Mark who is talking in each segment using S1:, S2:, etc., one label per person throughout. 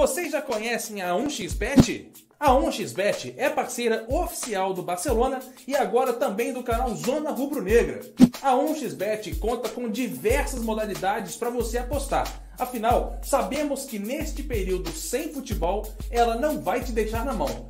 S1: Vocês já conhecem a 1xBet? A 1xBet é parceira oficial do Barcelona e agora também do canal Zona Rubro Negra. A 1xBet conta com diversas modalidades para você apostar. Afinal, sabemos que neste período sem futebol, ela não vai te deixar na mão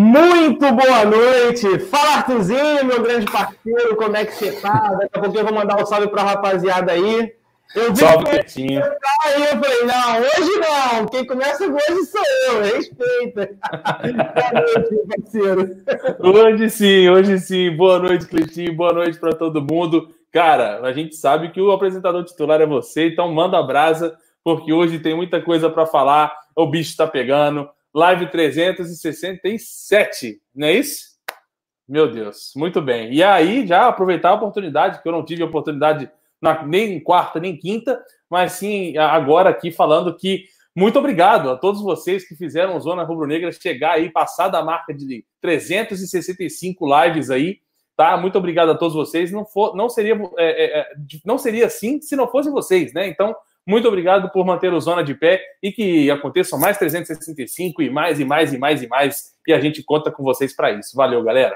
S2: Muito boa noite! Fala, Artuzinho, meu grande parceiro, como é que você tá? Daqui a pouco eu vou mandar um salve pra rapaziada aí.
S3: Eu vi salve, Quietinho.
S2: Aí eu falei, não, hoje não, quem começa hoje sou eu, respeita. boa noite, parceiro.
S3: Hoje sim, hoje sim. Boa noite, Cleitinho, boa noite para todo mundo. Cara, a gente sabe que o apresentador titular é você, então manda a brasa, porque hoje tem muita coisa para falar, o bicho tá pegando live 367, não é isso? Meu Deus, muito bem. E aí, já aproveitar a oportunidade, que eu não tive oportunidade na, nem quarta, nem quinta, mas sim agora aqui falando que muito obrigado a todos vocês que fizeram Zona Rubro Negra chegar aí, passar da marca de 365 lives aí, tá? Muito obrigado a todos vocês. Não, for, não, seria, é, é, não seria assim se não fossem vocês, né? Então, muito obrigado por manter o Zona de pé e que aconteçam mais 365 e mais e mais e mais e mais. E a gente conta com vocês para isso. Valeu, galera.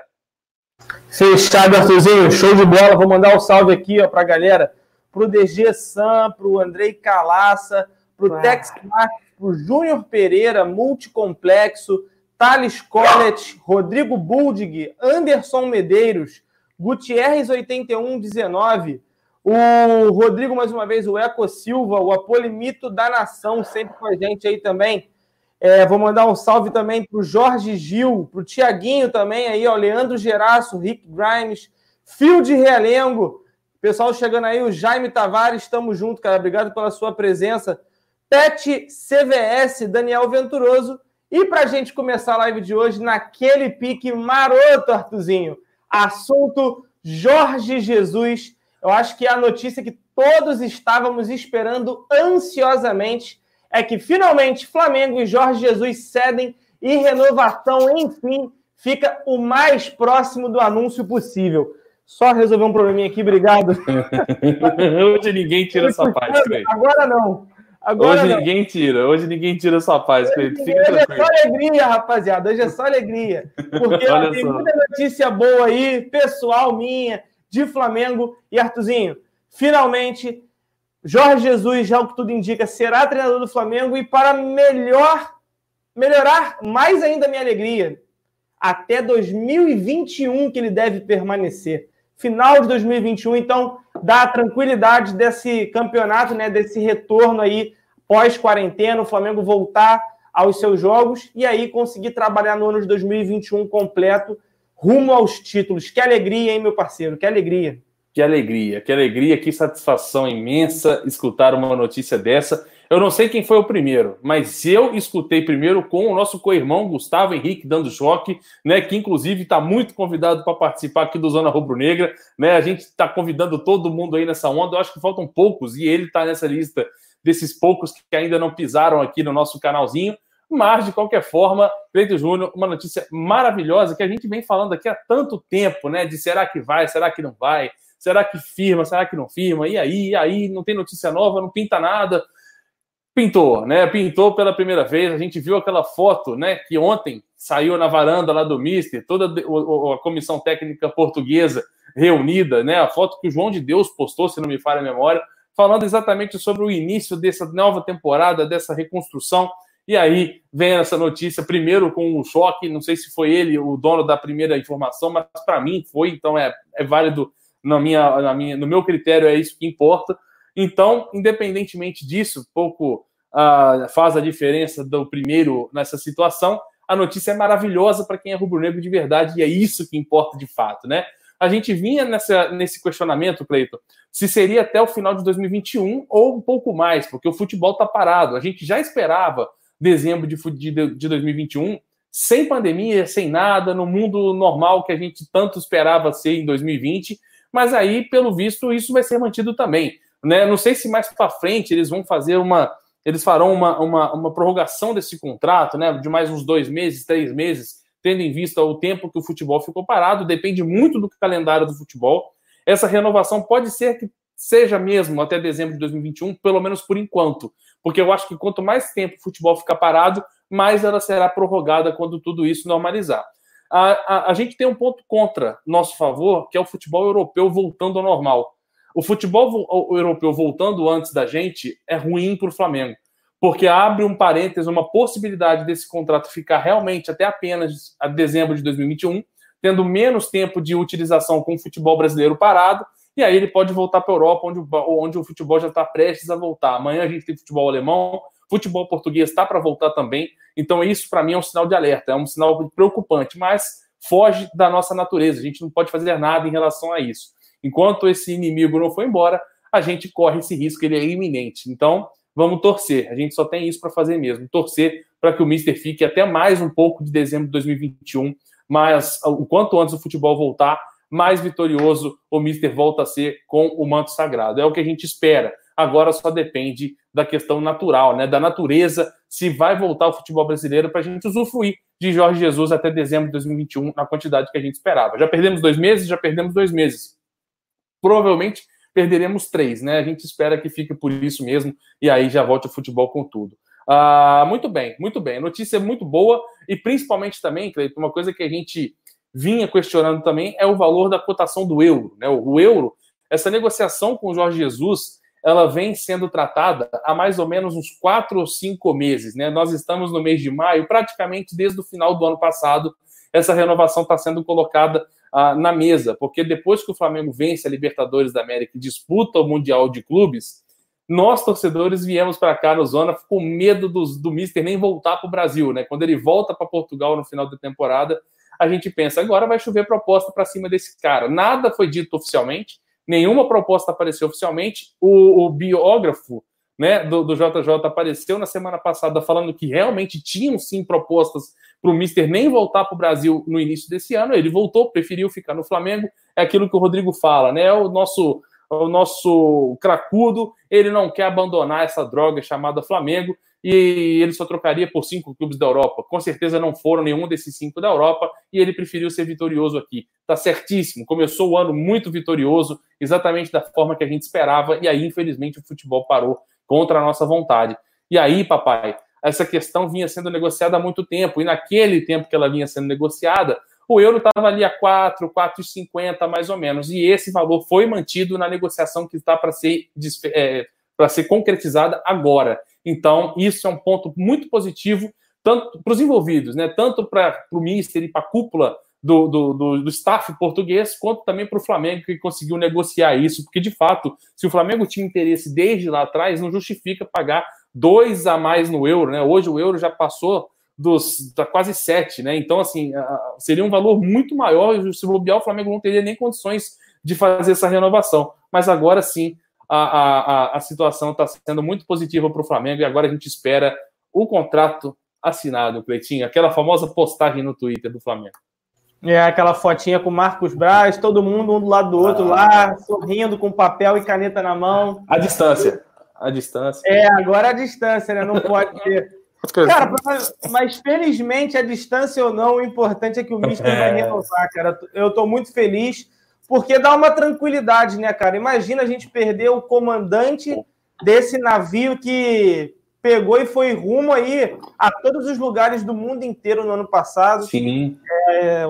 S2: Fechado, Arthurzinho. Show de bola. Vou mandar um salve aqui ó, para a galera. Para o DG Sam, para o Andrei Calaça, para o Tex para o Júnior Pereira, Multicomplexo, Thales Collet, Rodrigo Buldig, Anderson Medeiros, Gutierrez 8119, o Rodrigo, mais uma vez, o Eco Silva, o Apolimito da Nação, sempre com a gente aí também. É, vou mandar um salve também para o Jorge Gil, para o Tiaguinho também aí, ó, Leandro Geraço, Rick Grimes, Fio de Realengo, pessoal chegando aí, o Jaime Tavares, estamos junto, cara, obrigado pela sua presença. Pet CVS, Daniel Venturoso. E para a gente começar a live de hoje, naquele pique maroto, Artuzinho, assunto Jorge Jesus eu acho que a notícia que todos estávamos esperando ansiosamente é que finalmente Flamengo e Jorge Jesus cedem e renovação, enfim, fica o mais próximo do anúncio possível. Só resolver um probleminha aqui, obrigado.
S3: hoje ninguém tira essa paz.
S2: Agora não. Agora
S3: hoje
S2: não.
S3: ninguém tira, hoje ninguém tira essa paz,
S2: hoje é só alegria, rapaziada. Hoje é só alegria. Porque ó, tem muita notícia boa aí, pessoal minha, de Flamengo. E Artuzinho, finalmente, Jorge Jesus, já o que tudo indica, será treinador do Flamengo e para melhor melhorar mais ainda a minha alegria, até 2021 que ele deve permanecer. Final de 2021, então dá a tranquilidade desse campeonato, né, desse retorno aí pós-quarentena, o Flamengo voltar aos seus jogos e aí conseguir trabalhar no ano de 2021 completo rumo aos títulos. Que alegria, hein, meu parceiro? Que alegria.
S3: Que alegria, que alegria, que satisfação imensa escutar uma notícia dessa. Eu não sei quem foi o primeiro, mas eu escutei primeiro com o nosso co-irmão Gustavo Henrique dando choque, né? Que inclusive está muito convidado para participar aqui do Zona Rubro Negra, né? A gente está convidando todo mundo aí nessa onda. Eu acho que faltam poucos e ele está nessa lista desses poucos que ainda não pisaram aqui no nosso canalzinho. Mas, de qualquer forma, Cleiton Júnior, uma notícia maravilhosa que a gente vem falando aqui há tanto tempo, né? De será que vai, será que não vai, será que firma, será que não firma, e aí, e aí, não tem notícia nova, não pinta nada. Pintou, né? Pintou pela primeira vez. A gente viu aquela foto, né? Que ontem saiu na varanda lá do Mister, toda a comissão técnica portuguesa reunida, né? A foto que o João de Deus postou, se não me falha a memória, falando exatamente sobre o início dessa nova temporada, dessa reconstrução e aí vem essa notícia, primeiro com um choque, não sei se foi ele o dono da primeira informação, mas para mim foi, então é, é válido na minha, na minha, no meu critério, é isso que importa. Então, independentemente disso, pouco uh, faz a diferença do primeiro nessa situação. A notícia é maravilhosa para quem é rubro-negro de verdade e é isso que importa de fato, né? A gente vinha nessa, nesse questionamento, Cleiton, se seria até o final de 2021 ou um pouco mais, porque o futebol está parado. A gente já esperava dezembro de, de, de 2021, sem pandemia, sem nada, no mundo normal que a gente tanto esperava ser em 2020, mas aí, pelo visto, isso vai ser mantido também. Né? Não sei se mais para frente eles vão fazer uma. Eles farão uma, uma, uma prorrogação desse contrato, né? De mais uns dois meses, três meses, tendo em vista o tempo que o futebol ficou parado, depende muito do calendário do futebol. Essa renovação pode ser que seja mesmo até dezembro de 2021, pelo menos por enquanto, porque eu acho que quanto mais tempo o futebol ficar parado, mais ela será prorrogada quando tudo isso normalizar. A, a, a, gente tem um ponto contra nosso favor, que é o futebol europeu voltando ao normal. O futebol europeu voltando antes da gente é ruim para o Flamengo, porque abre um parênteses, uma possibilidade desse contrato ficar realmente até apenas a dezembro de 2021, tendo menos tempo de utilização com o futebol brasileiro parado, e aí ele pode voltar para a Europa, onde, onde o futebol já está prestes a voltar. Amanhã a gente tem futebol alemão, futebol português está para voltar também. Então, isso para mim é um sinal de alerta, é um sinal preocupante, mas foge da nossa natureza. A gente não pode fazer nada em relação a isso. Enquanto esse inimigo não for embora, a gente corre esse risco, ele é iminente. Então, vamos torcer. A gente só tem isso para fazer mesmo, torcer para que o Mister fique até mais um pouco de dezembro de 2021, mas o quanto antes o futebol voltar, mais vitorioso o Mister volta a ser com o manto sagrado. É o que a gente espera. Agora só depende da questão natural, né? Da natureza, se vai voltar o futebol brasileiro para a gente usufruir de Jorge Jesus até dezembro de 2021 na quantidade que a gente esperava. Já perdemos dois meses, já perdemos dois meses provavelmente perderemos três, né? A gente espera que fique por isso mesmo e aí já volte o futebol com tudo. Ah, muito bem, muito bem. Notícia muito boa e principalmente também, Cleiton, uma coisa que a gente vinha questionando também é o valor da cotação do euro. Né? O euro, essa negociação com o Jorge Jesus, ela vem sendo tratada há mais ou menos uns quatro ou cinco meses. Né? Nós estamos no mês de maio, praticamente desde o final do ano passado, essa renovação está sendo colocada ah, na mesa, porque depois que o Flamengo vence a Libertadores da América e disputa o Mundial de Clubes, nós, torcedores, viemos para cá no Zona com medo do, Mister nem voltar para o Brasil, né? Quando ele volta para Portugal no final da temporada, a gente pensa, agora vai chover proposta para cima desse cara. Nada foi dito oficialmente, nenhuma proposta apareceu oficialmente. O, o biógrafo né, do, do, JJ apareceu na semana passada falando que realmente tinham sim propostas para o Mister nem voltar para o Brasil no início desse ano. Ele voltou, preferiu ficar no Flamengo. É aquilo que o Rodrigo fala, né? O nosso, o nosso cracudo, ele não quer abandonar essa droga chamada Flamengo e ele só trocaria por cinco clubes da Europa. Com certeza não foram nenhum desses cinco da Europa e ele preferiu ser vitorioso aqui. Tá certíssimo. Começou o ano muito vitorioso, exatamente da forma que a gente esperava e aí infelizmente o futebol parou contra a nossa vontade. E aí, papai, essa questão vinha sendo negociada há muito tempo, e naquele tempo que ela vinha sendo negociada, o euro estava ali a 4, 4,50 mais ou menos, e esse valor foi mantido na negociação que está para ser, é, para ser concretizada agora. Então, isso é um ponto muito positivo, tanto para os envolvidos, né, tanto para o Mister e para a cúpula do, do, do, do, staff português, quanto também para o Flamengo, que conseguiu negociar isso, porque de fato, se o Flamengo tinha interesse desde lá atrás, não justifica pagar dois a mais no euro, né? Hoje o euro já passou dos da quase sete, né? Então, assim, seria um valor muito maior. Se bobear, o Flamengo não teria nem condições de fazer essa renovação. Mas agora sim, a, a, a situação está sendo muito positiva para o Flamengo e agora a gente espera o contrato assinado, Cleitinho, aquela famosa postagem no Twitter do Flamengo.
S2: É, aquela fotinha com Marcos Braz, todo mundo um do lado do outro ah. lá, sorrindo com papel e caneta na mão.
S3: A distância a distância.
S2: É, agora a distância, né? Não pode ter. Cara, mas, mas, felizmente, a distância ou não, o importante é que o Mister é. vai renovar, cara. Eu tô muito feliz, porque dá uma tranquilidade, né, cara? Imagina a gente perder o comandante desse navio que pegou e foi rumo aí a todos os lugares do mundo inteiro no ano passado.
S3: Sim.
S2: É,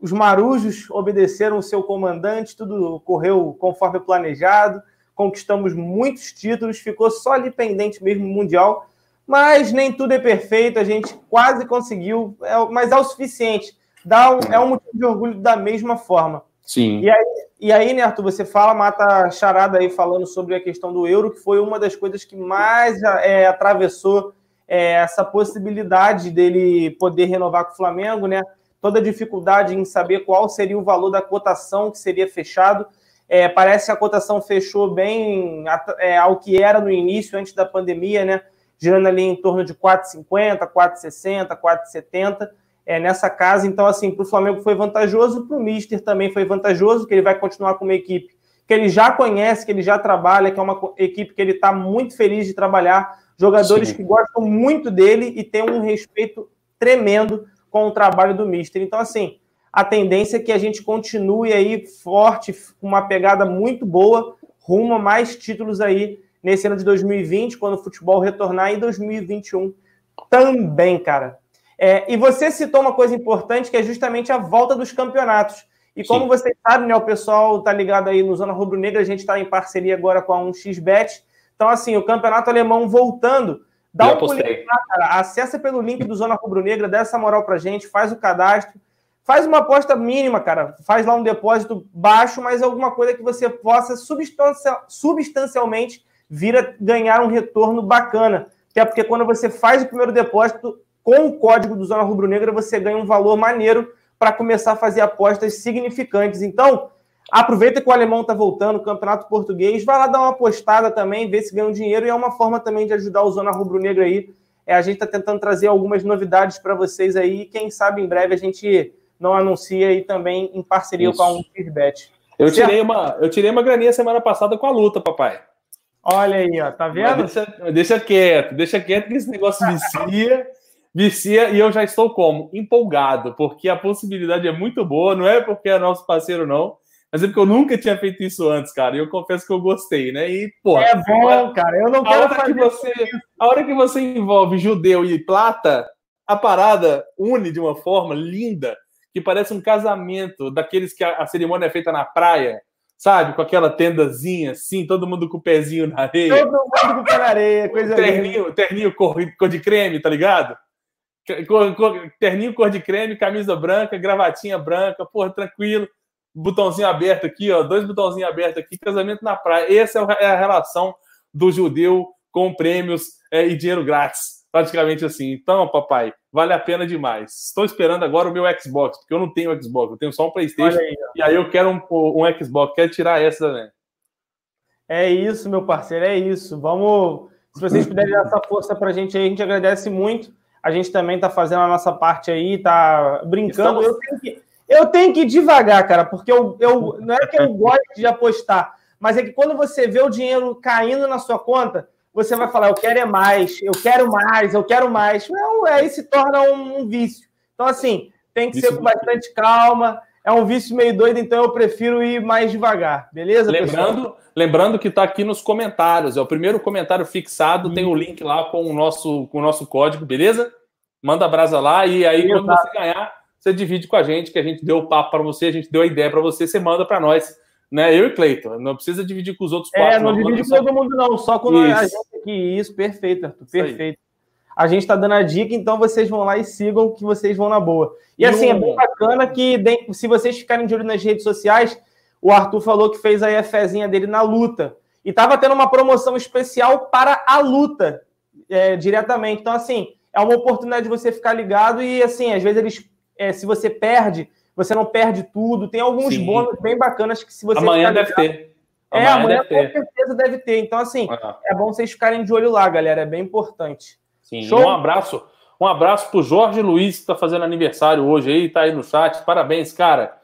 S2: os marujos obedeceram o seu comandante, tudo correu conforme planejado conquistamos muitos títulos, ficou só ali pendente mesmo Mundial, mas nem tudo é perfeito, a gente quase conseguiu, é, mas é o suficiente. Dá um, é um motivo de orgulho da mesma forma.
S3: Sim.
S2: E aí, e aí, né, Arthur, você fala, mata a charada aí falando sobre a questão do euro, que foi uma das coisas que mais é, atravessou é, essa possibilidade dele poder renovar com o Flamengo, né? Toda a dificuldade em saber qual seria o valor da cotação que seria fechado. É, parece que a cotação fechou bem é, ao que era no início, antes da pandemia, né? girando ali em torno de 4,50, 4,60, 4,70 é, nessa casa. Então, assim, para o Flamengo foi vantajoso, para o Mister também foi vantajoso, que ele vai continuar com uma equipe que ele já conhece, que ele já trabalha, que é uma equipe que ele está muito feliz de trabalhar, jogadores Sim. que gostam muito dele e tem um respeito tremendo com o trabalho do Mister. Então, assim, a tendência é que a gente continue aí forte, com uma pegada muito boa, rumo a mais títulos aí nesse ano de 2020, quando o futebol retornar, em 2021 também, cara. É, e você citou uma coisa importante, que é justamente a volta dos campeonatos. E como Sim. vocês sabem, né, o pessoal tá ligado aí no Zona Rubro Negra, a gente está em parceria agora com a 1xBet. Então, assim, o campeonato alemão voltando, dá um pulinho lá, cara. Acessa pelo link do Zona Rubro Negra, dá essa moral pra gente, faz o cadastro. Faz uma aposta mínima, cara. Faz lá um depósito baixo, mas alguma coisa que você possa substancialmente vir a ganhar um retorno bacana. Até porque quando você faz o primeiro depósito com o código do Zona Rubro Negra, você ganha um valor maneiro para começar a fazer apostas significantes. Então, aproveita que o alemão está voltando, o campeonato português, vai lá dar uma apostada também, ver se ganha um dinheiro, e é uma forma também de ajudar o Zona Rubro Negra aí. É, a gente está tentando trazer algumas novidades para vocês aí, e quem sabe em breve a gente não anuncia aí também em parceria Isso. com a Unfirbet.
S3: Eu tirei, uma, eu tirei uma graninha semana passada com a luta, papai.
S2: Olha aí, ó, tá vendo?
S3: deixa, deixa quieto, deixa quieto que esse negócio vicia vicia e eu já estou como? Empolgado, porque a possibilidade é muito boa, não é porque é nosso parceiro, não, mas é porque eu nunca tinha feito isso antes, cara, e eu confesso que eu gostei, né? E,
S2: pô. É bom, cara, eu não quero
S3: fazer. Que você, a hora que você envolve judeu e plata, a parada une de uma forma linda, que parece um casamento daqueles que a, a cerimônia é feita na praia sabe? Com aquela tendazinha assim, todo mundo com o pezinho na areia.
S2: Todo mundo com o pé na areia, coisa
S3: terninho, terninho cor, cor de creme, tá ligado? Terninho cor de creme, camisa branca, gravatinha branca, porra, tranquilo. Botãozinho aberto aqui, ó, dois botãozinhos abertos aqui, casamento na praia. Essa é, é a relação do judeu com prêmios é, e dinheiro grátis, praticamente assim. Então, papai, vale a pena demais. Estou esperando agora o meu Xbox, porque eu não tenho Xbox, eu tenho só um PlayStation. Aí, e aí eu quero um, um Xbox, quero tirar essa também.
S2: É isso, meu parceiro, é isso. Vamos. Se vocês puderem dar essa força pra gente aí, a gente agradece muito a gente também está fazendo a nossa parte aí, tá brincando. Estamos... Eu, tenho que, eu tenho que ir devagar, cara, porque eu, eu não é que eu gosto de apostar, mas é que quando você vê o dinheiro caindo na sua conta, você vai falar, eu quero é mais, eu quero mais, eu quero mais. Não, aí se torna um, um vício. Então, assim, tem que ser com bastante calma. É um vício meio doido, então eu prefiro ir mais devagar, beleza?
S3: Lembrando, pessoal? lembrando que está aqui nos comentários. É o primeiro comentário fixado, tem o link lá com o nosso, com o nosso código, beleza? Manda a brasa lá e aí, quando você ganhar, você divide com a gente, que a gente deu o papo para você, a gente deu a ideia para você, você manda para nós. Né? Eu e Cleiton. Não precisa dividir com os outros
S2: é, quatro. É, não, não divide com todo mundo, não. Só com a gente aqui. Isso, perfeito, Arthur. Perfeito. A gente está dando a dica, então vocês vão lá e sigam que vocês vão na boa. E, assim, é bem bacana que se vocês ficarem de olho nas redes sociais, o Arthur falou que fez aí a fezinha dele na luta. E tava tendo uma promoção especial para a luta é, diretamente. Então, assim, é uma oportunidade de você ficar ligado e, assim, às vezes eles, é, se você perde, você não perde tudo. Tem alguns Sim. bônus bem bacanas que se você.
S3: Amanhã deve ligado, ter.
S2: Amanhã é, amanhã com ter. certeza deve ter. Então, assim, ah. é bom vocês ficarem de olho lá, galera. É bem importante.
S3: Sim, um abraço. Um abraço pro Jorge Luiz, que está fazendo aniversário hoje aí, tá aí no chat. Parabéns, cara.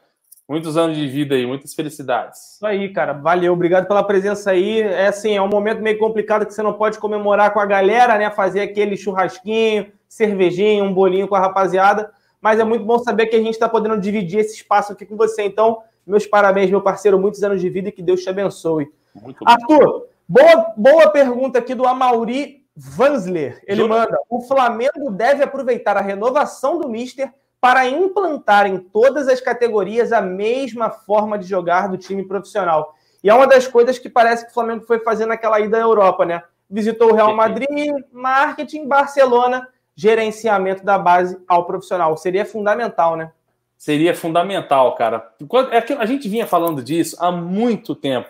S3: Muitos anos de vida aí, muitas felicidades.
S2: Isso aí, cara. Valeu, obrigado pela presença aí. É assim, é um momento meio complicado que você não pode comemorar com a galera, né? Fazer aquele churrasquinho, cervejinha, um bolinho com a rapaziada. Mas é muito bom saber que a gente está podendo dividir esse espaço aqui com você. Então, meus parabéns, meu parceiro. Muitos anos de vida e que Deus te abençoe. Muito Arthur, boa, boa pergunta aqui do Amauri Vansler. Ele manda: o Flamengo deve aproveitar a renovação do Mister para implantar em todas as categorias a mesma forma de jogar do time profissional. E é uma das coisas que parece que o Flamengo foi fazer naquela ida à Europa, né? Visitou o Real Madrid, marketing, Barcelona, gerenciamento da base ao profissional. Seria fundamental, né?
S3: Seria fundamental, cara. É a gente vinha falando disso há muito tempo.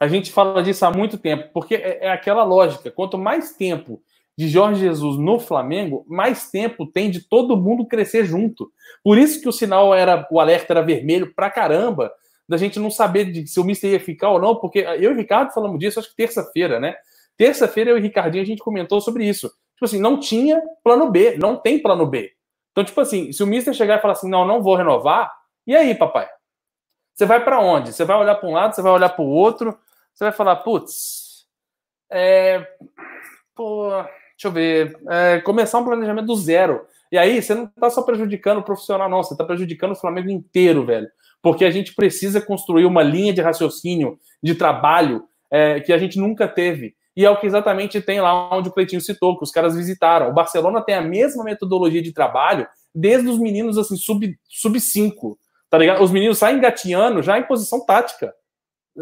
S3: A gente fala disso há muito tempo, porque é, é aquela lógica. Quanto mais tempo de Jorge Jesus no Flamengo, mais tempo tem de todo mundo crescer junto. Por isso que o sinal era, o alerta era vermelho pra caramba, da gente não saber de, se o Mister ia ficar ou não, porque eu e o Ricardo falamos disso, acho que terça-feira, né? Terça-feira eu e o Ricardinho a gente comentou sobre isso. Tipo assim, não tinha plano B, não tem plano B. Então, tipo assim, se o Mister chegar e falar assim, não, não vou renovar, e aí, papai? Você vai para onde? Você vai olhar para um lado, você vai olhar para o outro, você vai falar, putz, é, pô, deixa eu ver, é, começar um planejamento do zero. E aí, você não está só prejudicando o profissional, não, você está prejudicando o Flamengo inteiro, velho. Porque a gente precisa construir uma linha de raciocínio, de trabalho, é, que a gente nunca teve. E é o que exatamente tem lá onde o Cleitinho citou, que os caras visitaram. O Barcelona tem a mesma metodologia de trabalho desde os meninos assim, sub, sub 5. Tá ligado? Os meninos saem engatinhando já em posição tática.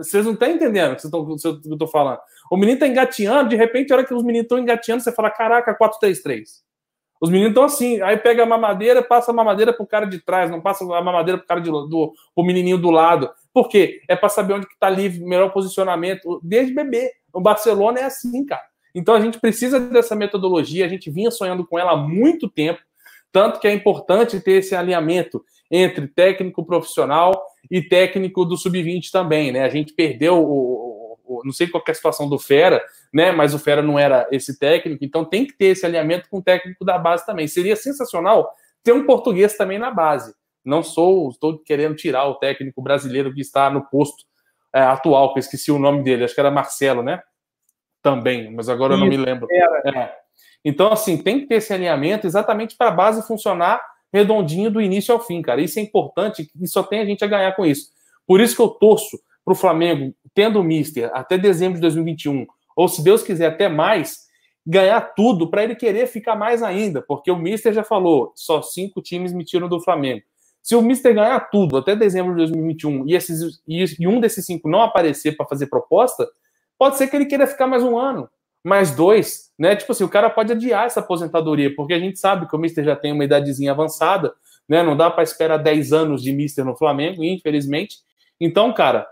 S3: Vocês não estão entendendo o que, eu estou falando. O menino está engatinhando, de repente, a hora que os meninos estão engatinhando, você fala: caraca, 4-3-3. Os meninos estão assim, aí pega a mamadeira, passa a mamadeira pro cara de trás, não passa a mamadeira cara de, do menininho do lado. Por quê? É para saber onde que tá livre, melhor posicionamento, desde bebê. O Barcelona é assim, cara. Então a gente precisa dessa metodologia, a gente vinha sonhando com ela há muito tempo, tanto que é importante ter esse alinhamento entre técnico profissional e técnico do sub-20 também, né? A gente perdeu o, o, não sei qual é a situação do Fera, né? Mas o Fera não era esse técnico, então tem que ter esse alinhamento com o técnico da base também. Seria sensacional ter um português também na base. Não sou, estou querendo tirar o técnico brasileiro que está no posto é, atual, que eu esqueci o nome dele, acho que era Marcelo, né? Também, mas agora Isso, eu não me lembro. É. Então, assim, tem que ter esse alinhamento exatamente para a base funcionar redondinho do início ao fim, cara. Isso é importante e só tem a gente a ganhar com isso. Por isso que eu torço para o Flamengo, tendo o Mister até dezembro de 2021, ou se Deus quiser até mais, ganhar tudo para ele querer ficar mais ainda, porque o Mister já falou, só cinco times me tiram do Flamengo. Se o Mister ganhar tudo até dezembro de 2021 e, esses, e um desses cinco não aparecer para fazer proposta, pode ser que ele queira ficar mais um ano mais dois, né? Tipo assim, o cara pode adiar essa aposentadoria, porque a gente sabe que o Mister já tem uma idadezinha avançada, né? Não dá para esperar 10 anos de Mister no Flamengo, infelizmente. Então, cara,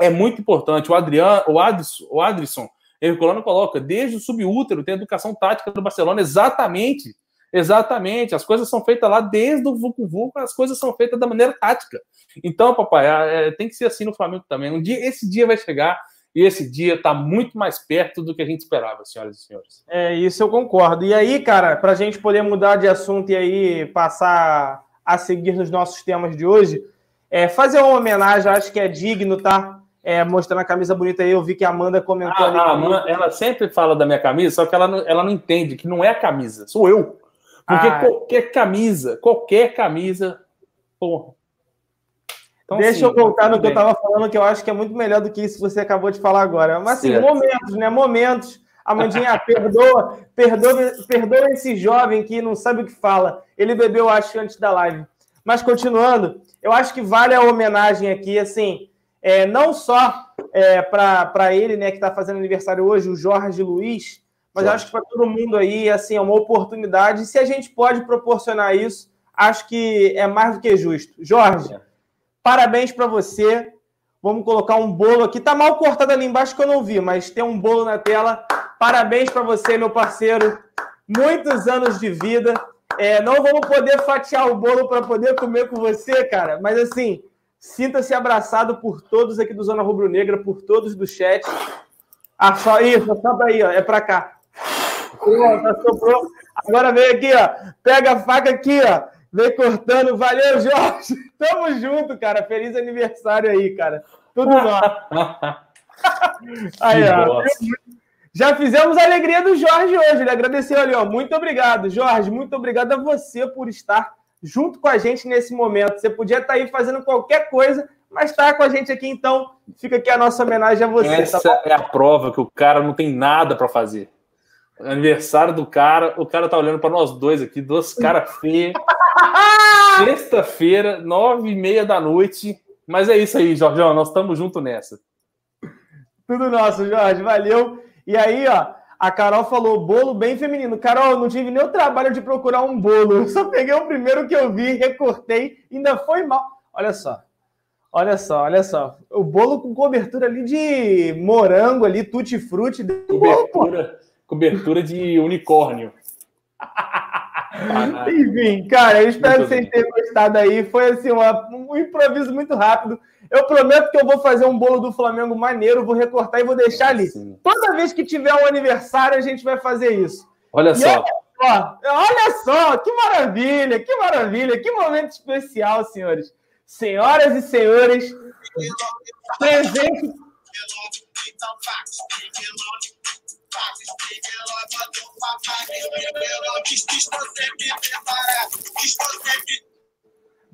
S3: é muito importante. O Adriano, o Adson, o Adrisson, Herculano coloca, desde o subútero tem educação tática do Barcelona, exatamente. Exatamente, as coisas são feitas lá desde o Vucu Vucu, as coisas são feitas da maneira tática. Então, papai, é, tem que ser assim no Flamengo também. Um dia, esse dia vai chegar, e esse dia está muito mais perto do que a gente esperava, senhoras e senhores.
S2: É, isso eu concordo. E aí, cara, para a gente poder mudar de assunto e aí passar a seguir nos nossos temas de hoje, é, fazer uma homenagem, acho que é digno, tá? É, mostrando a camisa bonita aí, eu vi que a Amanda comentou
S3: ah. A Amanda, ela sempre fala da minha camisa, só que ela não, ela não entende que não é a camisa, sou eu. Porque ah. qualquer camisa, qualquer camisa, porra,
S2: então, Deixa eu voltar no que eu estava falando, que eu acho que é muito melhor do que isso que você acabou de falar agora. Mas assim, certo. momentos, né? Momentos. Amandinha, perdoa, perdoa, perdoa esse jovem que não sabe o que fala. Ele bebeu, acho, antes da live. Mas continuando, eu acho que vale a homenagem aqui, assim, é, não só é, para ele, né, que está fazendo aniversário hoje, o Jorge Luiz, mas acho que para todo mundo aí, assim, é uma oportunidade. E se a gente pode proporcionar isso, acho que é mais do que justo. Jorge. Parabéns para você. Vamos colocar um bolo aqui. Tá mal cortado ali embaixo que eu não vi, mas tem um bolo na tela. Parabéns para você, meu parceiro. Muitos anos de vida. É, não vamos poder fatiar o bolo para poder comer com você, cara. Mas assim, sinta-se abraçado por todos aqui do Zona Rubro Negra, por todos do chat. Ah, só isso, só aí, ó. É para cá. Agora vem aqui, ó. Pega a faca aqui, ó. Vem cortando. Valeu, Jorge. Tamo junto, cara. Feliz aniversário aí, cara. Tudo nosso. aí, ó. Já fizemos a alegria do Jorge hoje. Ele agradeceu ali, ó. Muito obrigado, Jorge. Muito obrigado a você por estar junto com a gente nesse momento. Você podia estar aí fazendo qualquer coisa, mas está com a gente aqui, então fica aqui a nossa homenagem a você. Tá
S3: Essa tá é a prova que o cara não tem nada para fazer. Aniversário do cara, o cara tá olhando para nós dois aqui, duas caras feias. Sexta-feira, nove e meia da noite. Mas é isso aí, Jorgeão, nós estamos juntos nessa.
S2: Tudo nosso, Jorge, valeu. E aí, ó, a Carol falou bolo bem feminino. Carol, não tive nem o trabalho de procurar um bolo. Eu só peguei o primeiro que eu vi, recortei, ainda foi mal. Olha só. Olha só, olha só. O bolo com cobertura ali de morango ali, tutti-frutti.
S3: Cobertura, cobertura de unicórnio.
S2: Enfim, cara, eu espero muito que vocês tenham gostado aí. Foi assim, uma, um improviso muito rápido. Eu prometo que eu vou fazer um bolo do Flamengo maneiro, vou recortar e vou deixar ali. Sim. Toda vez que tiver um aniversário, a gente vai fazer isso.
S3: Olha só.
S2: Olha, olha só, que maravilha, que maravilha, que momento especial, senhores. Senhoras e senhores, presente.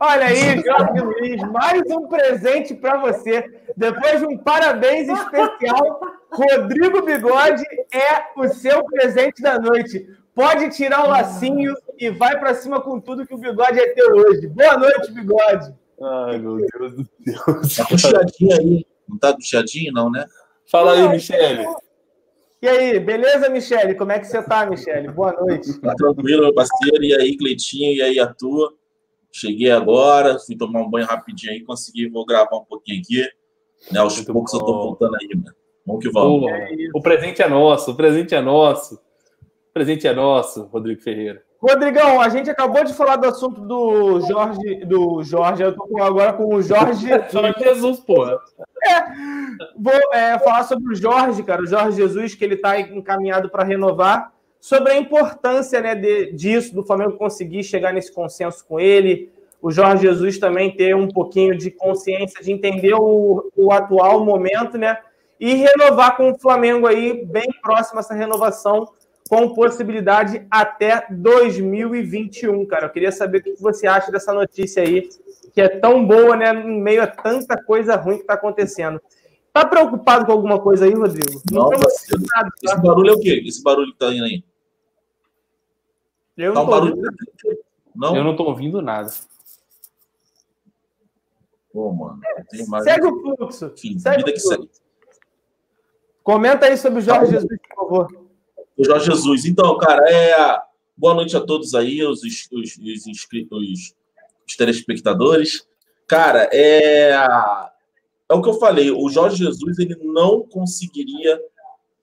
S2: Olha aí, Jorge Luiz, mais um presente para você. Depois de um parabéns especial, Rodrigo Bigode é o seu presente da noite. Pode tirar o lacinho e vai para cima com tudo que o Bigode é teu hoje. Boa noite, Bigode.
S3: Ai, meu Deus do céu.
S4: Tá puxadinho aí. Não tá puxadinho, não, né?
S3: Fala aí, Michele.
S2: E aí, beleza, Michele? Como é que você tá, Michele? Boa noite.
S4: Tá tranquilo, meu parceiro. E aí, Cleitinho? E aí, a tua? Cheguei agora, fui tomar um banho rapidinho aí, consegui, vou gravar um pouquinho aqui. Né, aos
S3: Muito
S4: poucos eu tô
S3: bom.
S4: voltando aí, mano. Vamos que vamos.
S3: Pô, o presente é nosso, o presente é nosso. O presente é nosso, Rodrigo Ferreira.
S2: Rodrigão, a gente acabou de falar do assunto do Jorge, do Jorge, eu tô agora com o Jorge.
S3: Só Jesus, porra.
S2: Vou é, falar sobre o Jorge, cara, o Jorge Jesus, que ele está encaminhado para renovar, sobre a importância né, de- disso, do Flamengo conseguir chegar nesse consenso com ele, o Jorge Jesus também ter um pouquinho de consciência, de entender o, o atual momento, né? E renovar com o Flamengo aí, bem próximo a essa renovação, com possibilidade até 2021, cara. Eu queria saber o que você acha dessa notícia aí, que é tão boa, né? Em meio a tanta coisa ruim que está acontecendo. Tá preocupado com alguma coisa aí, Rodrigo?
S4: Não,
S2: tô
S4: parceiro.
S2: preocupado, tá?
S4: Esse barulho é o quê? Esse barulho que tá indo aí?
S2: Eu
S4: Tá
S2: não
S4: um
S2: tô
S4: barulho.
S2: ouvindo.
S4: Não?
S3: Eu não tô ouvindo nada.
S4: Pô, mano. Mais.
S2: Segue o fluxo.
S4: Enfim,
S2: Segue
S4: vida
S2: o
S4: que segue.
S2: Comenta aí sobre o Jorge Jesus, por favor.
S4: O Jorge Jesus. Então, cara, é. Boa noite a todos aí, os, os, os inscritos, os, telespectadores. Cara, é. É o que eu falei, o Jorge Jesus ele não conseguiria.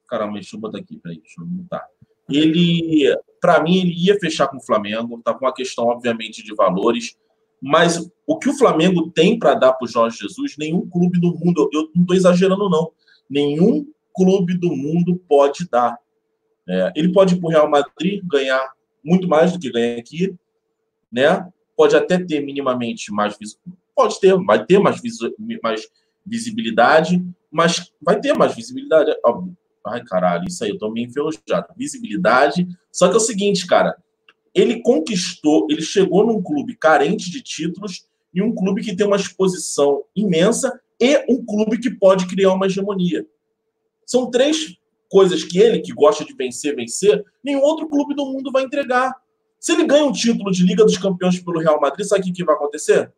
S4: Caramba, deixa eu botar aqui, peraí, deixa eu botar. Ele, para mim, ele ia fechar com o Flamengo, tá com uma questão, obviamente, de valores, mas o que o Flamengo tem para dar para o Jorge Jesus, nenhum clube do mundo, eu não estou exagerando, não, nenhum clube do mundo pode dar. É, ele pode ir para o Real Madrid, ganhar muito mais do que ganha aqui, né? Pode até ter minimamente mais vis- pode ter, vai ter mais, visu- mais visibilidade, mas vai ter mais visibilidade. óbvio. Ai, caralho, isso aí, eu tô meio enferrujado. Visibilidade. Só que é o seguinte, cara, ele conquistou, ele chegou num clube carente de títulos e um clube que tem uma exposição imensa e um clube que pode criar uma hegemonia. São três coisas que ele, que gosta de vencer, vencer, nenhum outro clube do mundo vai entregar. Se ele ganha um título de Liga dos Campeões pelo Real Madrid, sabe o que vai acontecer?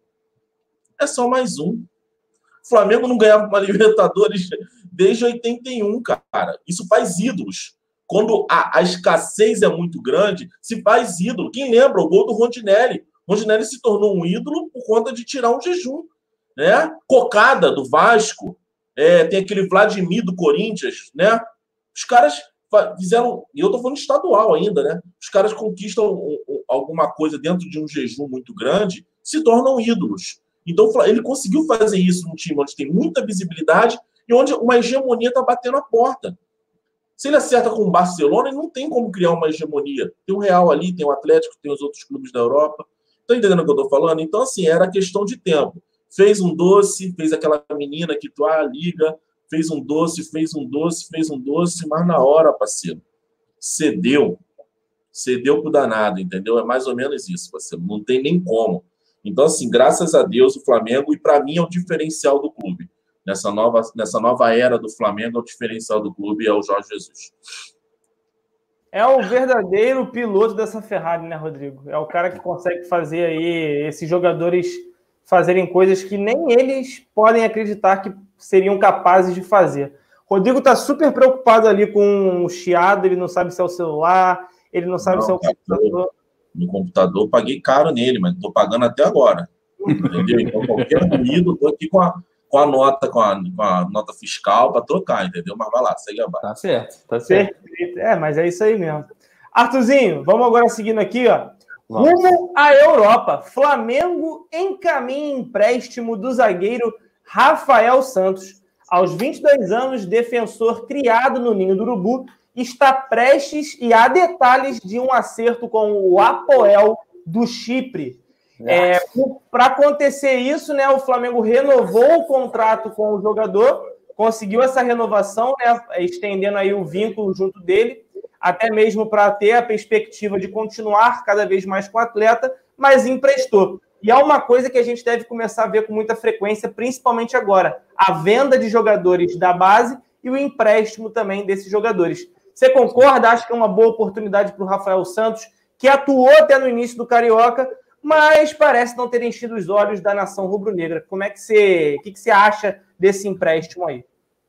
S4: É só mais um. O Flamengo não ganhava uma Libertadores desde 81, cara. Isso faz ídolos. Quando a, a escassez é muito grande, se faz ídolo. Quem lembra o gol do Rondinelli? Rondinelli se tornou um ídolo por conta de tirar um jejum. Né? Cocada do Vasco. É, tem aquele Vladimir do Corinthians, né? Os caras fizeram, e eu tô falando estadual ainda, né? Os caras conquistam um- um- alguma coisa dentro de um jejum muito grande, se tornam ídolos. Então ele conseguiu fazer isso num time onde tem muita visibilidade e onde uma hegemonia está batendo a porta. Se ele acerta com o Barcelona, ele não tem como criar uma hegemonia. Tem o Real ali, tem o Atlético, tem os outros clubes da Europa. Tá entendendo o que eu tô falando? Então, assim, era questão de tempo. Fez um doce, fez aquela menina que tu ah, liga, fez um doce, fez um doce, fez um doce, mas na hora, parceiro, cedeu. Cedeu pro danado, entendeu? É mais ou menos isso, parceiro. Não tem nem como. Então, assim, graças a Deus, o Flamengo, e para mim é o diferencial do clube. Nessa nova, nessa nova era do Flamengo, é o diferencial do clube é o Jorge Jesus.
S2: É o verdadeiro piloto dessa Ferrari, né, Rodrigo? É o cara que consegue fazer aí esses jogadores fazerem coisas que nem eles podem acreditar que seriam capazes de fazer. Rodrigo tá super preocupado ali com o chiado, ele não sabe se é o celular, ele não sabe
S4: Não,
S2: se é o computador.
S4: No computador, eu paguei caro nele, mas estou pagando até agora. Entendeu? Então, qualquer ruído, estou aqui com a, com a nota, com a, com a nota fiscal para trocar, entendeu? Mas vai lá, segue a barra.
S3: Tá certo, tá certo.
S2: Perfeito. É, mas é isso aí mesmo. Arthurzinho, vamos agora seguindo aqui, ó.
S3: Vamos.
S2: Rumo à Europa. Flamengo encaminha empréstimo do zagueiro Rafael Santos. Aos 22 anos, defensor criado no Ninho do Urubu está prestes e há detalhes de um acerto com o Apoel do Chipre. É, Para acontecer isso, né, o Flamengo renovou o contrato com o jogador, conseguiu essa renovação, né, estendendo aí o vínculo junto dele, até mesmo para ter a perspectiva de continuar cada vez mais com o atleta, mas emprestou. E é uma coisa que a gente deve começar a ver com muita frequência, principalmente agora: a venda de jogadores da base e o empréstimo também desses jogadores. Você concorda? Acho que é uma boa oportunidade para o Rafael Santos, que atuou até no início do Carioca, mas parece não ter enchido os olhos da nação rubro-negra. Como é que você, o que, que você acha desse empréstimo aí?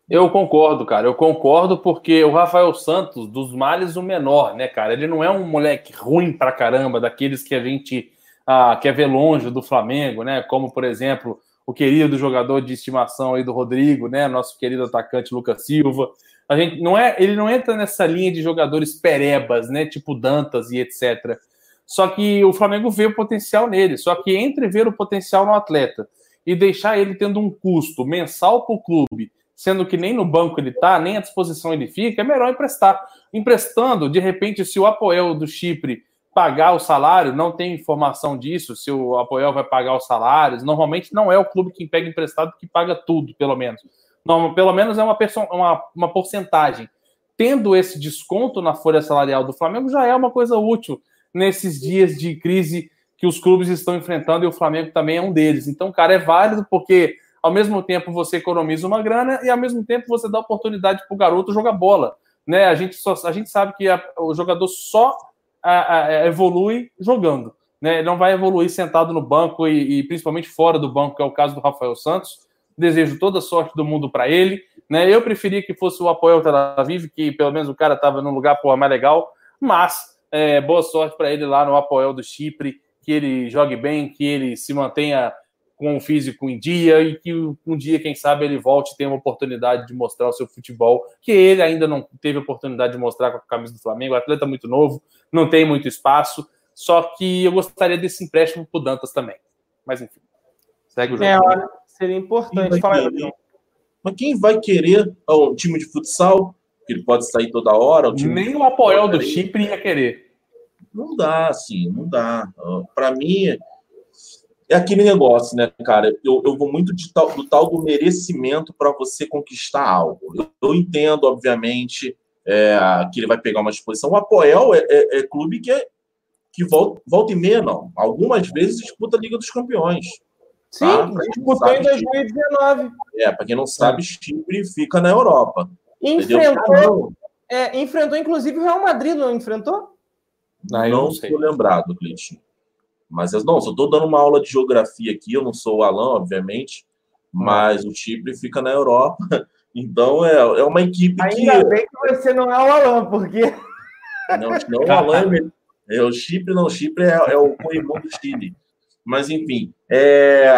S3: Eu concordo, cara. Eu concordo porque o Rafael Santos, dos males, o menor, né, cara? Ele não é um moleque ruim pra caramba, daqueles que a gente ah, quer ver longe do Flamengo, né? Como, por exemplo, o querido jogador de estimação aí do Rodrigo, né? Nosso querido atacante Lucas Silva. A gente não é, ele não entra nessa linha de jogadores perebas, né? Tipo Dantas e etc. Só que o Flamengo vê o potencial nele. Só que entre ver o potencial no atleta e deixar ele tendo um custo mensal para o clube sendo que nem no banco ele está, nem à disposição ele fica, é melhor emprestar. Emprestando, de repente, se o Apoel do Chipre pagar o salário, não tem informação disso, se o Apoel vai pagar os salários, normalmente não é o clube que pega emprestado que paga tudo, pelo menos. Não, pelo menos é uma, uma, uma porcentagem. Tendo esse desconto na folha salarial do Flamengo já é uma coisa útil nesses dias de crise que os clubes estão enfrentando e o Flamengo também é um deles. Então, cara, é válido porque ao mesmo tempo você economiza uma grana e ao mesmo tempo você dá oportunidade para o garoto jogar bola. Né? A, gente só, a gente sabe que a, o jogador só a, a, evolui jogando. Né? Ele não vai evoluir sentado no banco e, e, principalmente fora do banco, que é o caso do Rafael Santos. Desejo toda a sorte do mundo para ele. Né? Eu preferia que fosse o Apoel Tel Aviv, que pelo menos o cara estava num lugar porra, mais legal, mas é, boa sorte para ele lá no Apoel do Chipre, que ele jogue bem, que ele se mantenha com o físico em dia e que um dia, quem sabe, ele volte e tenha uma oportunidade de mostrar o seu futebol, que ele ainda não teve oportunidade de mostrar com a camisa do Flamengo. atleta muito novo, não tem muito espaço, só que eu gostaria desse empréstimo para o Dantas também. Mas enfim, segue o jogo. É,
S2: olha, seria importante. Fala,
S4: Mas quem vai querer um time de futsal, que ele pode sair toda hora?
S3: Nem o Apoel do Chipre ia querer.
S4: Não dá, assim, não dá. Para mim, é aquele negócio, né, cara? Eu, eu vou muito de tal, do tal do merecimento para você conquistar algo. Eu, eu entendo, obviamente, é, que ele vai pegar uma exposição. O Apoel é, é, é clube que, é, que volta, volta e meia, não. Algumas vezes disputa a Liga dos Campeões.
S2: Sim, tá? disputou em 2019.
S4: É, para quem não sabe, Chipre fica na Europa.
S2: Enfrentou, é, enfrentou inclusive o Real Madrid, não enfrentou?
S4: Não, não estou lembrado, Cleitinho. Mas eu não, só estou dando uma aula de geografia aqui, eu não sou o Alan, obviamente, mas o Chipre fica na Europa. Então é, é uma equipe
S2: Ainda
S4: que.
S2: Ainda bem que você não é o Alan, porque.
S4: Não, não o Alan é, é o Chipre, não, o Chipre é, é o co-irmão do Chile. Mas, enfim, é...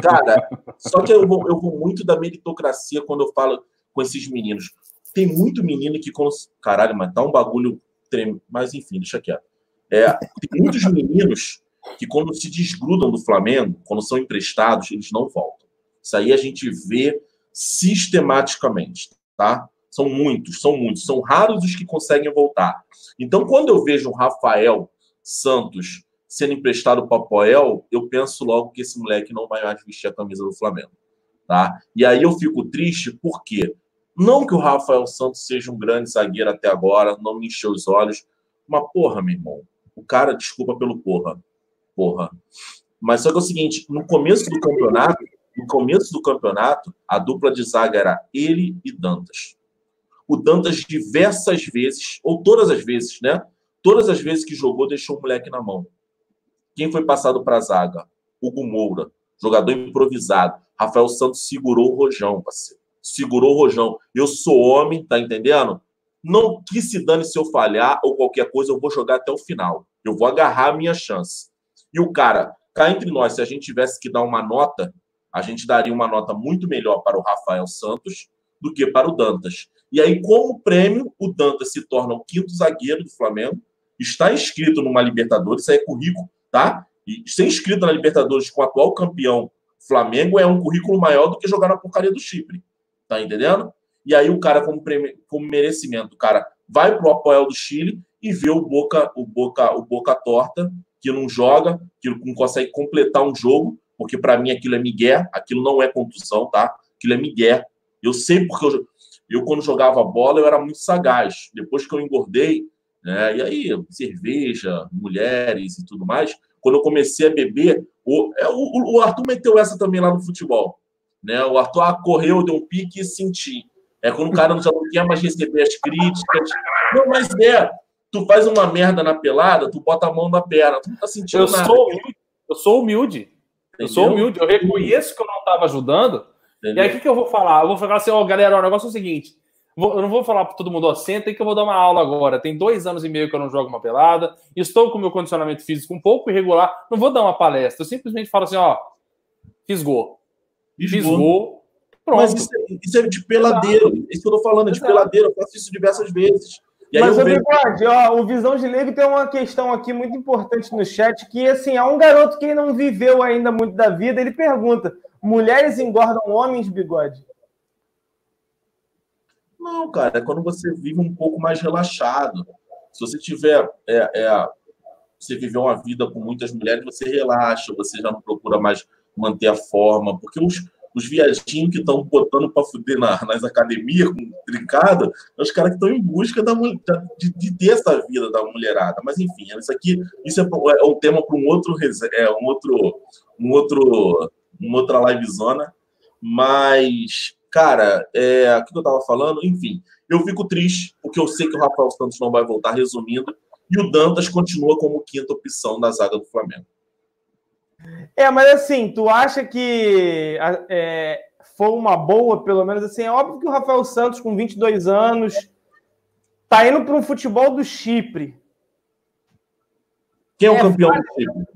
S4: cara, só que eu vou, eu vou muito da meritocracia quando eu falo com esses meninos. Tem muito menino que, quando... caralho, mas tá um bagulho trem... Mas, enfim, deixa quieto. É, tem muitos meninos que quando se desgrudam do Flamengo, quando são emprestados, eles não voltam. Isso aí a gente vê sistematicamente, tá? São muitos, são muitos, são raros os que conseguem voltar. Então, quando eu vejo o Rafael Santos sendo emprestado para o Poel, eu penso logo que esse moleque não vai mais vestir a camisa do Flamengo, tá? E aí eu fico triste porque não que o Rafael Santos seja um grande zagueiro até agora, não me encheu os olhos, mas porra, meu irmão, o cara, desculpa pelo porra, porra. Mas só que é o seguinte, no começo do campeonato, no começo do campeonato, a dupla de zaga era ele e Dantas. O Dantas diversas vezes, ou todas as vezes, né? Todas as vezes que jogou, deixou o moleque na mão. Quem foi passado para a zaga? Hugo Moura, jogador improvisado. Rafael Santos segurou o Rojão, parceiro. Segurou o Rojão. Eu sou homem, tá entendendo? Não que se dane se eu falhar ou qualquer coisa, eu vou jogar até o final. Eu vou agarrar a minha chance. E o cara, cá entre nós, se a gente tivesse que dar uma nota, a gente daria uma nota muito melhor para o Rafael Santos do que para o Dantas. E aí, como prêmio, o Dantas se torna o quinto zagueiro do Flamengo, está inscrito numa Libertadores, isso aí é currículo, tá? E ser inscrito na Libertadores com o atual campeão Flamengo é um currículo maior do que jogar na porcaria do Chipre. Tá entendendo? E aí o cara, como, prêmio, como merecimento, o cara vai para o Apoel do Chile e vê o Boca, o Boca, o Boca torta, que não joga, que não consegue completar um jogo, porque para mim aquilo é migué, aquilo não é contusão, tá? Aquilo é migué. Eu sei porque eu, eu quando jogava bola eu era muito sagaz. Depois que eu engordei, né, e aí cerveja, mulheres e tudo mais, quando eu comecei a beber, o, é, o, o Arthur meteu essa também lá no futebol. Né? O Arthur ah, correu, deu um pique e senti. É quando o cara já não quer mais receber as críticas. Não, mas é, tu faz uma merda na pelada, tu bota a mão na perna, tu não tá sentindo
S3: eu
S4: nada.
S3: Sou humilde, eu sou humilde. Eu sou humilde, eu reconheço que eu não estava ajudando. Entendeu? E aí o que, eu vou falar? Eu vou falar assim, ó, oh, galera, o negócio é o seguinte: eu não vou falar para todo mundo, ó, senta aí que eu vou dar uma aula agora. Tem dois anos e meio que eu não jogo uma pelada, estou com meu condicionamento físico um pouco irregular, não vou dar uma palestra. Eu simplesmente falo assim, ó, fisgou. Fisgou.
S4: Pronto. Mas isso é, isso é de peladeiro. Isso que eu tô falando, é de peladeiro. Eu faço isso diversas vezes.
S2: Mas, o vejo... Bigode, ó, o Visão de Leigo tem uma questão aqui muito importante no chat, que, assim, há um garoto que não viveu ainda muito da vida, ele pergunta, mulheres engordam homens, Bigode?
S4: Não, cara, é quando você vive um pouco mais relaxado. Se você tiver. É, é, você viver uma vida com muitas mulheres, você relaxa, você já não procura mais manter a forma, porque os, os viadinhos que estão botando para fuder na, nas academias com trincado, é os caras que estão em busca da, de, de, ter essa vida da mulherada. Mas enfim, isso aqui isso é, é um tema para um outro, é, um outro, um outro, uma outra livezona. Mas Cara, é, o que eu tava falando, enfim, eu fico triste, porque eu sei que o Rafael Santos não vai voltar, resumindo, e o Dantas continua como quinta opção da zaga do Flamengo.
S2: É, mas assim, tu acha que é, foi uma boa, pelo menos assim, é óbvio que o Rafael Santos, com 22 anos, tá indo para um futebol do Chipre.
S4: Quem é o é, campeão do Chipre?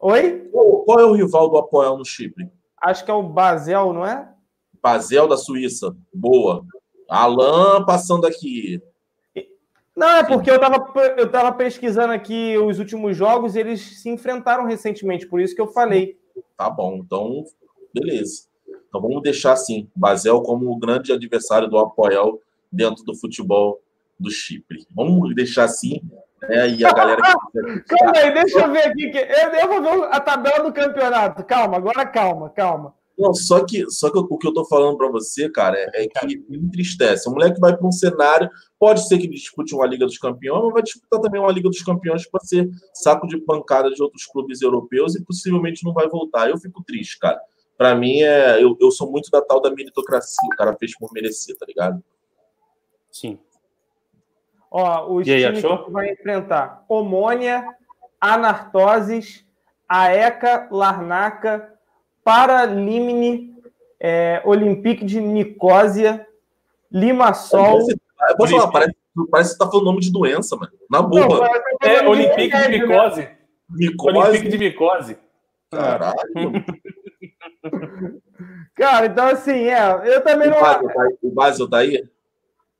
S2: Oi?
S4: Qual, é o rival do Apoel no Chipre?
S2: Acho que é o Basel, não é?
S4: Pazel da Suíça, boa. Alain passando aqui.
S2: Não, é porque eu estava eu tava pesquisando aqui os últimos jogos e eles se enfrentaram recentemente, por isso que eu falei.
S4: Tá bom, então, beleza. Então vamos deixar assim, Basel como o grande adversário do Apoel dentro do futebol do Chipre. Vamos deixar assim, né? E a galera.
S2: calma aí, deixa eu ver aqui. Eu, eu vou ver a tabela do campeonato. Calma, agora calma, calma.
S4: Não, só que, só que o que eu tô falando para você, cara, é, é, que me entristece. O moleque vai para um cenário, pode ser que ele dispute uma Liga dos Campeões, mas vai disputar também uma Liga dos Campeões para ser saco de pancada de outros clubes europeus e possivelmente não vai voltar. Eu fico triste, cara. Para mim, é, eu, eu sou muito da tal da meritocracia. O cara fez por merecer, tá ligado?
S3: Sim.
S2: Ó, os e aí, times achou? que vai enfrentar Omônia, Anartoses, Aeca, Larnaca, Paralimni, é, Olympique de Nicósia, Limassol.
S4: Pode falar, parece, parece que você tá falando nome de doença, mano. Na boa. Não,
S3: é, Olympique de Micose. Micose. Olympique de Micose.
S4: Caralho.
S2: Cara, então assim, é, eu também
S4: o
S2: não.
S4: Basel tá o Basel tá aí?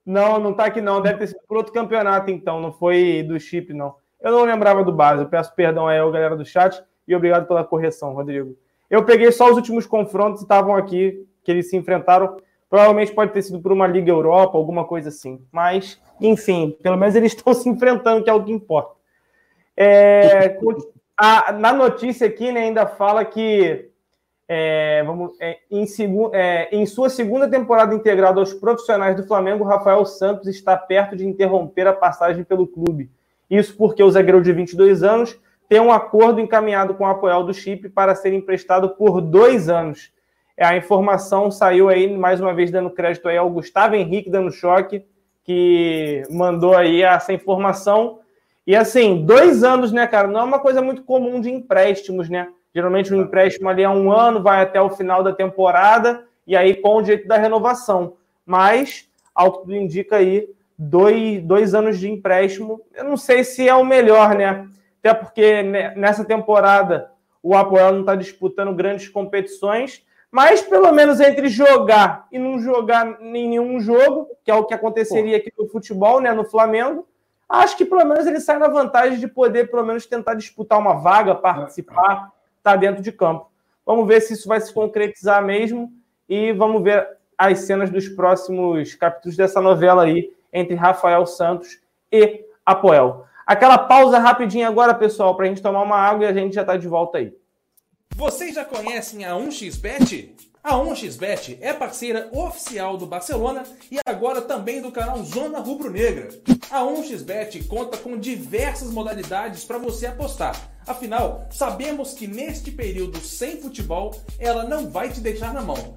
S2: Não, não tá aqui não. Deve ter sido por outro campeonato, então. Não foi do chip, não. Eu não lembrava do Basel. Peço perdão aí ao galera do chat e obrigado pela correção, Rodrigo. Eu peguei só os últimos confrontos que estavam aqui, que eles se enfrentaram. Provavelmente pode ter sido por uma Liga Europa, alguma coisa assim. Mas, enfim, pelo menos eles estão se enfrentando, que é o que importa. É, a, na notícia aqui né, ainda fala que é, vamos, é, em, segu, é, em, sua segunda temporada integrada aos profissionais do Flamengo, Rafael Santos está perto de interromper a passagem pelo clube. Isso porque o zagueiro de 22 anos tem um acordo encaminhado com o Apoel do Chip para ser emprestado por dois anos. É, a informação saiu aí, mais uma vez, dando crédito aí ao Gustavo Henrique, dando choque, que mandou aí essa informação. E assim, dois anos, né, cara? Não é uma coisa muito comum de empréstimos, né? Geralmente um empréstimo ali é um ano, vai até o final da temporada, e aí com o direito da renovação. Mas, ao que tudo indica aí, dois, dois anos de empréstimo, eu não sei se é o melhor, né? Até porque nessa temporada o Apoel não está disputando grandes competições, mas pelo menos entre jogar e não jogar nenhum jogo, que é o que aconteceria aqui no futebol, né, no Flamengo, acho que pelo menos ele sai na vantagem de poder pelo menos tentar disputar uma vaga, participar, estar tá dentro de campo. Vamos ver se isso vai se concretizar mesmo e vamos ver as cenas dos próximos capítulos dessa novela aí entre Rafael Santos e Apoel. Aquela pausa rapidinha agora, pessoal, para a gente tomar uma água e a gente já está de volta aí.
S1: Vocês já conhecem a 1xBet? A 1xBet é parceira oficial do Barcelona e agora também do canal Zona Rubro Negra. A 1xBet conta com diversas modalidades para você apostar. Afinal, sabemos que neste período sem futebol, ela não vai te deixar na mão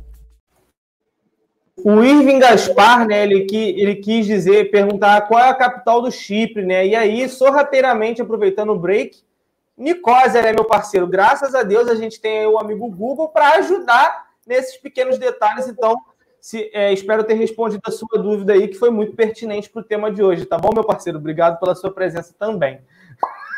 S2: O Irving Gaspar, né, ele, que, ele quis dizer, perguntar qual é a capital do Chipre, né? E aí, sorrateiramente, aproveitando o break, Nicósia, né, meu parceiro? Graças a Deus a gente tem o amigo Google para ajudar nesses pequenos detalhes. Então, se, é, espero ter respondido a sua dúvida aí, que foi muito pertinente para o tema de hoje, tá bom, meu parceiro? Obrigado pela sua presença também.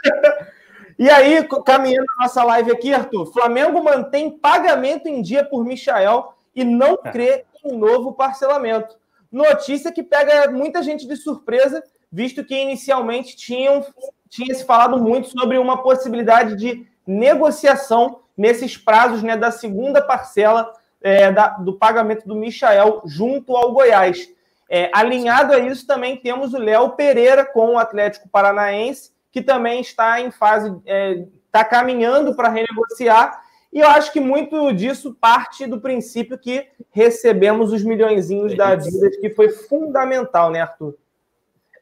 S2: e aí, caminhando a nossa live aqui, Arthur, Flamengo mantém pagamento em dia por Michael e não é. crê um novo parcelamento. Notícia que pega muita gente de surpresa, visto que inicialmente tinham, tinha se falado muito sobre uma possibilidade de negociação nesses prazos né, da segunda parcela é, da, do pagamento do Michael junto ao Goiás. É, alinhado a isso, também temos o Léo Pereira com o Atlético Paranaense, que também está em fase, está é, caminhando para renegociar e eu acho que muito disso parte do princípio que recebemos os milhõezinhos é da Adidas, que foi fundamental, né, Arthur?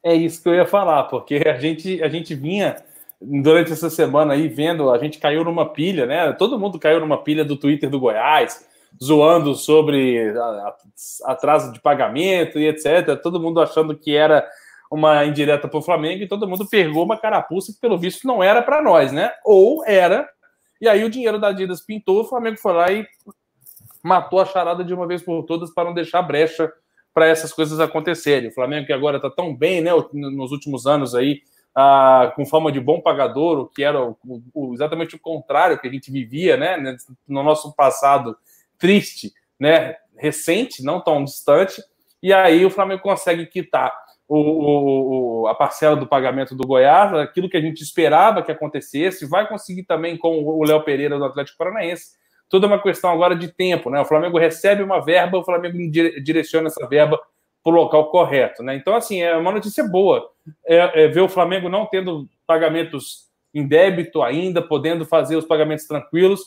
S3: É isso que eu ia falar, porque a gente, a gente vinha durante essa semana aí vendo, a gente caiu numa pilha, né? Todo mundo caiu numa pilha do Twitter do Goiás, zoando sobre atraso de pagamento e etc. Todo mundo achando que era uma indireta para o Flamengo e todo mundo pegou uma carapuça que, pelo visto, não era para nós, né? Ou era e aí o dinheiro da Adidas pintou, o Flamengo foi lá e matou a charada de uma vez por todas para não deixar brecha para essas coisas acontecerem. O Flamengo que agora está tão bem, né, nos últimos anos aí, ah, com fama de bom pagador, o que era o, o, exatamente o contrário que a gente vivia, né, no nosso passado triste, né, recente, não tão distante. E aí o Flamengo consegue quitar o, o, a parcela do pagamento do Goiás, aquilo que a gente esperava que acontecesse, vai conseguir também com o Léo Pereira do Atlético Paranaense. Tudo é uma questão agora de tempo, né? O Flamengo recebe uma verba, o Flamengo direciona essa verba para o local correto, né? Então, assim, é uma notícia boa é, é ver o Flamengo não tendo pagamentos em débito ainda, podendo fazer os pagamentos tranquilos,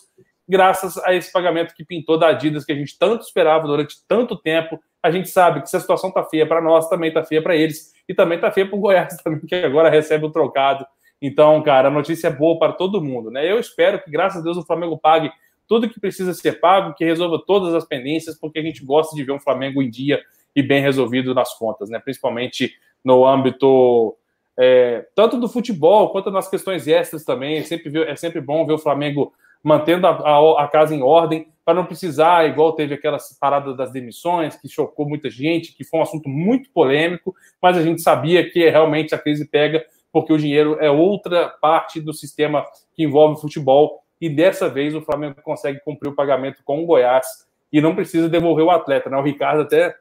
S3: graças a esse pagamento que pintou da Adidas, que a gente tanto esperava durante tanto tempo a gente sabe que se a situação tá feia para nós, também tá feia para eles. E também tá feia para o Goiás, também, que agora recebe o trocado. Então, cara, a notícia é boa para todo mundo, né? Eu espero que, graças a Deus, o Flamengo pague tudo que precisa ser pago, que resolva todas as pendências, porque a gente gosta de ver um Flamengo em dia e bem resolvido nas contas, né? Principalmente no âmbito é, tanto do futebol quanto nas questões extras também. Sempre, é sempre bom ver o Flamengo mantendo a, a, a casa em ordem, para não precisar, igual teve aquela parada das demissões, que chocou muita gente, que foi um assunto muito polêmico, mas a gente sabia que realmente a crise pega porque o dinheiro é outra parte do sistema que envolve o futebol, e dessa vez o Flamengo consegue cumprir o pagamento com o Goiás e não precisa devolver o atleta. Né? O Ricardo até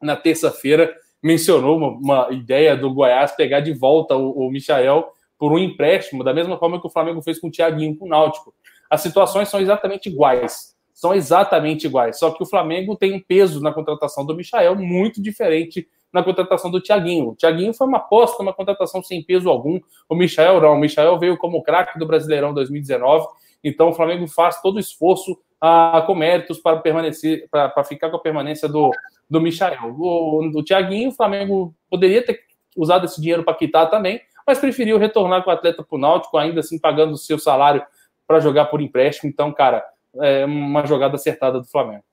S3: na terça-feira mencionou uma, uma, ideia do Goiás pegar de volta o, o Michael por um empréstimo, da mesma forma que o Flamengo fez com o Thiaguinho, com o Náutico as situações são exatamente iguais. São exatamente iguais. Só que o Flamengo tem um peso na contratação do Michael muito diferente na contratação do Thiaguinho. O Thiaguinho foi uma aposta, uma contratação sem peso algum. O Michael não. O Michael veio como craque do Brasileirão 2019. Então o Flamengo faz todo o esforço ah, com méritos para permanecer, para, para ficar com a permanência do, do Michael. O, do Thiaguinho, o Flamengo poderia ter usado esse dinheiro para quitar também, mas preferiu retornar com o atleta para o Náutico, ainda assim pagando o seu salário para jogar por empréstimo. Então, cara, é uma jogada acertada do Flamengo.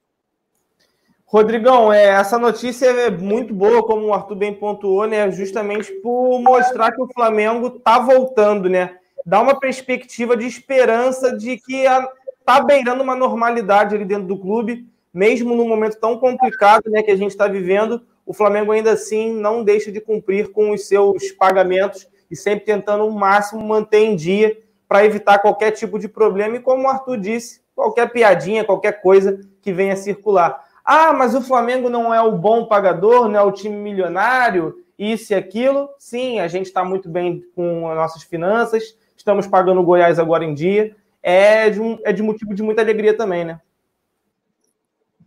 S2: Rodrigão, é, essa notícia é muito boa, como o Arthur bem pontuou, né? Justamente por mostrar que o Flamengo tá voltando, né? Dá uma perspectiva de esperança de que a, tá beirando uma normalidade ali dentro do clube, mesmo num momento tão complicado né, que a gente está vivendo, o Flamengo ainda assim não deixa de cumprir com os seus pagamentos e sempre tentando o máximo manter em dia para evitar qualquer tipo de problema. E como o Arthur disse, qualquer piadinha, qualquer coisa que venha circular. Ah, mas o Flamengo não é o bom pagador, não é o time milionário, isso e aquilo. Sim, a gente está muito bem com as nossas finanças, estamos pagando o Goiás agora em dia. É de, um, é de motivo de muita alegria também, né?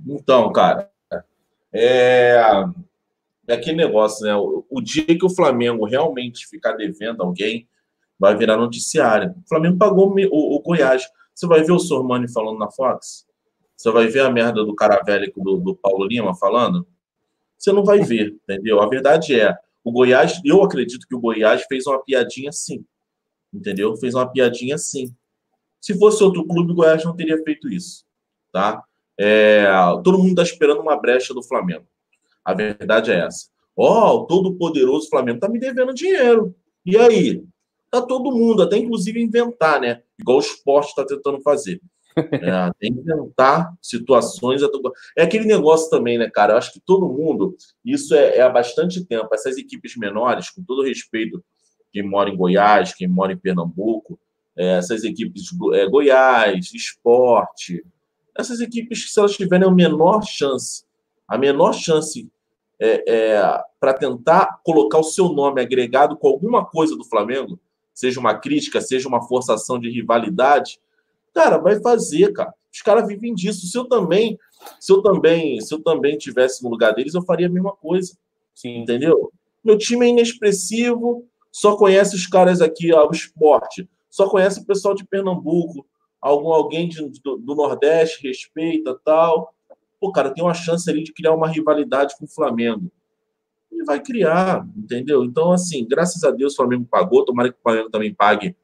S4: Então, cara, é, é aquele negócio, né? O, o, dia que o Flamengo realmente ficar devendo alguém, vai virar noticiário. O Flamengo pagou o, o Goiás. Você vai ver o Sormani falando na Fox? Você vai ver a merda do cara velho do, do Paulo Lima falando? Você não vai ver, entendeu? A verdade é, o Goiás, eu acredito que o Goiás fez uma piadinha sim. Entendeu? Fez uma piadinha sim. Se fosse outro clube, o Goiás não teria feito isso. Tá? É, todo mundo está esperando uma brecha do Flamengo. A verdade é essa. Ó, oh, o todo-poderoso Flamengo tá me devendo dinheiro. E aí? Tá todo mundo, até inclusive inventar, né? Igual o esporte está tentando fazer. É, inventar situações. É aquele negócio também, né, cara? Eu acho que todo mundo, isso é, é há bastante tempo. Essas equipes menores, com todo respeito, quem mora em Goiás, quem mora em Pernambuco, é, essas equipes é, Goiás, esporte, essas equipes, se elas tiverem a menor chance, a menor chance é, é, para tentar colocar o seu nome agregado com alguma coisa do Flamengo, seja uma crítica, seja uma forçação de rivalidade, cara, vai fazer, cara. Os caras vivem disso. Se eu também, se eu também, se eu também tivesse no lugar deles, eu faria a mesma coisa. Sim. Entendeu? Meu time é inexpressivo, só conhece os caras aqui, ó, o esporte, só conhece o pessoal de Pernambuco, algum alguém de, do, do, Nordeste respeita tal. Pô, cara, tem uma chance ali de criar uma rivalidade com o Flamengo. Ele vai criar, entendeu? Então, assim, graças a Deus o Flamengo pagou, tomara que o Flamengo também pague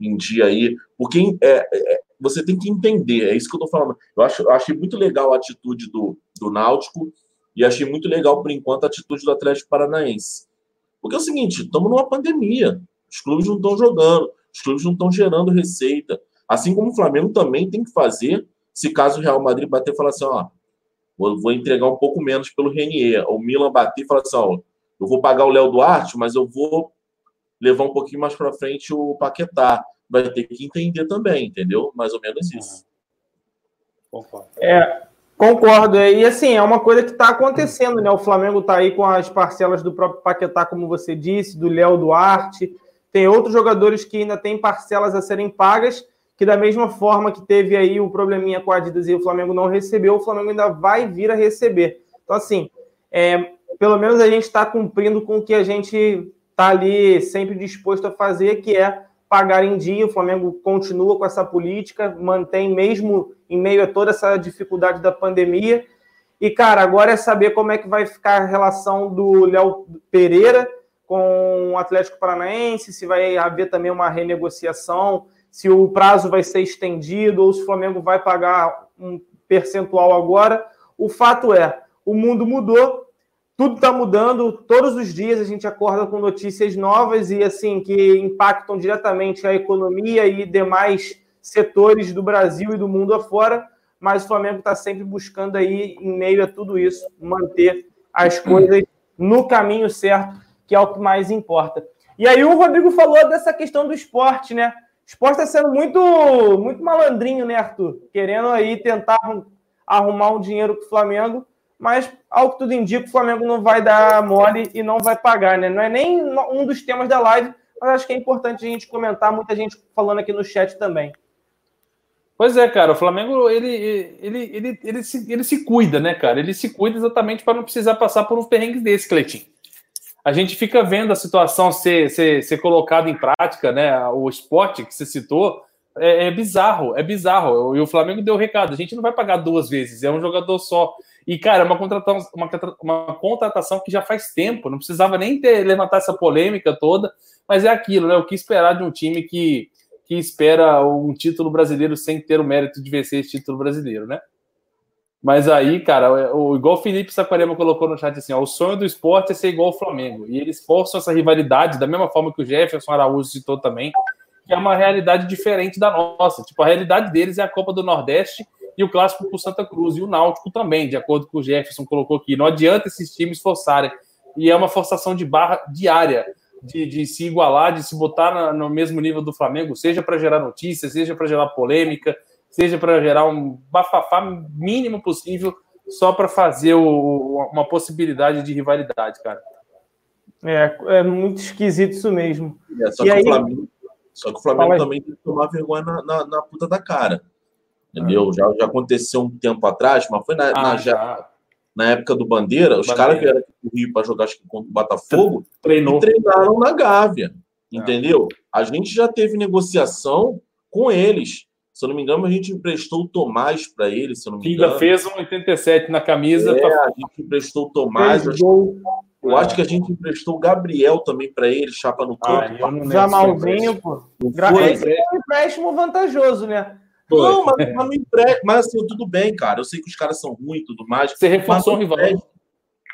S4: em dia aí, porque é, é, você tem que entender, é isso que eu tô falando. Eu, acho, eu achei muito legal a atitude do, do Náutico e achei muito legal, por enquanto, a atitude do Atlético Paranaense. Porque é o seguinte, estamos numa pandemia, os clubes não estão jogando, os clubes não estão gerando receita. Assim como o Flamengo também tem que fazer, se caso o Real Madrid bater e falar assim, ó, vou entregar um pouco menos pelo Renier. O Milan bater e falar assim, ó, eu vou pagar o Léo Duarte, mas eu vou levar um pouquinho mais para frente o Paquetá. Vai ter que entender também, entendeu? Mais ou menos isso.
S2: Concordo. É, concordo. E assim, é uma coisa que está acontecendo, né? O Flamengo está aí com as parcelas do próprio Paquetá, como você disse, do Léo Duarte. Tem outros jogadores que ainda têm parcelas a serem pagas que da mesma forma que teve aí o probleminha com a Adidas e o Flamengo não recebeu, o Flamengo ainda vai vir a receber. Então, assim, é, pelo menos a gente está cumprindo com o que a gente está ali sempre disposto a fazer, que é pagar em dia. O Flamengo continua com essa política, mantém mesmo em meio a toda essa dificuldade da pandemia. E, cara, agora é saber como é que vai ficar a relação do Léo Pereira com o Atlético Paranaense, se vai haver também uma renegociação se o prazo vai ser estendido ou se o Flamengo vai pagar um percentual agora. O fato é, o mundo mudou, tudo está mudando, todos os dias a gente acorda com notícias novas e assim que impactam diretamente a economia e demais setores do Brasil e do mundo afora, mas o Flamengo está sempre buscando aí, em meio a tudo isso, manter as coisas no caminho certo, que é o que mais importa. E aí o Rodrigo falou dessa questão do esporte, né? O esporte está sendo muito, muito malandrinho, né, Arthur? Querendo aí tentar arrumar um dinheiro para o Flamengo, mas ao que tudo indica, o Flamengo não vai dar mole e não vai pagar, né? Não é nem um dos temas da live, mas acho que é importante a gente comentar, muita gente falando aqui no chat também.
S3: Pois é, cara, o Flamengo ele, ele, ele, ele, se, ele se cuida, né, cara? Ele se cuida exatamente para não precisar passar por um perrengue desse, Cleitinho a gente fica vendo a situação ser, ser, ser colocada em prática, né? O esporte que você citou é, é, bizarro, é bizarro. E o Flamengo deu o recado: a gente não vai pagar duas vezes, é um jogador só. E, cara, é uma contratação, uma, uma contratação que já faz tempo, não precisava nem ter levantar essa polêmica toda, mas é aquilo, né? O que esperar de um time que, que espera um título brasileiro sem ter o mérito de vencer esse título brasileiro, né? Mas aí, cara, o, igual o Felipe Saquarema colocou no chat assim, ó, o sonho do esporte é ser igual ao Flamengo. E eles forçam essa rivalidade, da mesma forma que o Jefferson Araújo citou também, que é uma realidade diferente da nossa. Tipo, a realidade deles é a Copa do Nordeste e o clássico por Santa Cruz e o Náutico também, de acordo com o Jefferson colocou aqui. Não adianta esses times forçarem. E é uma forçação de barra diária. de, de se igualar, de se botar na, no mesmo nível do Flamengo, seja para gerar notícias, seja para gerar polêmica, seja para gerar um bafafá mínimo possível, só para fazer o, uma possibilidade de rivalidade, cara.
S2: É, é muito esquisito isso mesmo.
S4: É, só, que aí... Flamengo, só, que o Flamengo, também tem que tomar vergonha na, na, na puta da cara. Entendeu? Ah. Já, já aconteceu um tempo atrás, mas foi na, ah, na já na época do Bandeira, os caras vieram aqui pro Rio para jogar acho que contra o Botafogo Treinou. e treinaram na Gávea. É. Entendeu? A gente já teve negociação com eles. Se eu não me engano, a gente emprestou o Tomás para eles, se eu não me engano.
S3: Ainda fez um 87 na camisa.
S4: É, pra... a gente emprestou o Tomás. Eu, eu acho que a gente emprestou o Gabriel também para ele, chapa no campo.
S2: Ah, Jamalzinho, pô. Esse é um empréstimo vantajoso, né?
S4: Não, mas, mas não empresta. Mas assim, tudo bem, cara. Eu sei que os caras são ruins e tudo mais.
S3: Você reforçou o rival.
S4: Empresta.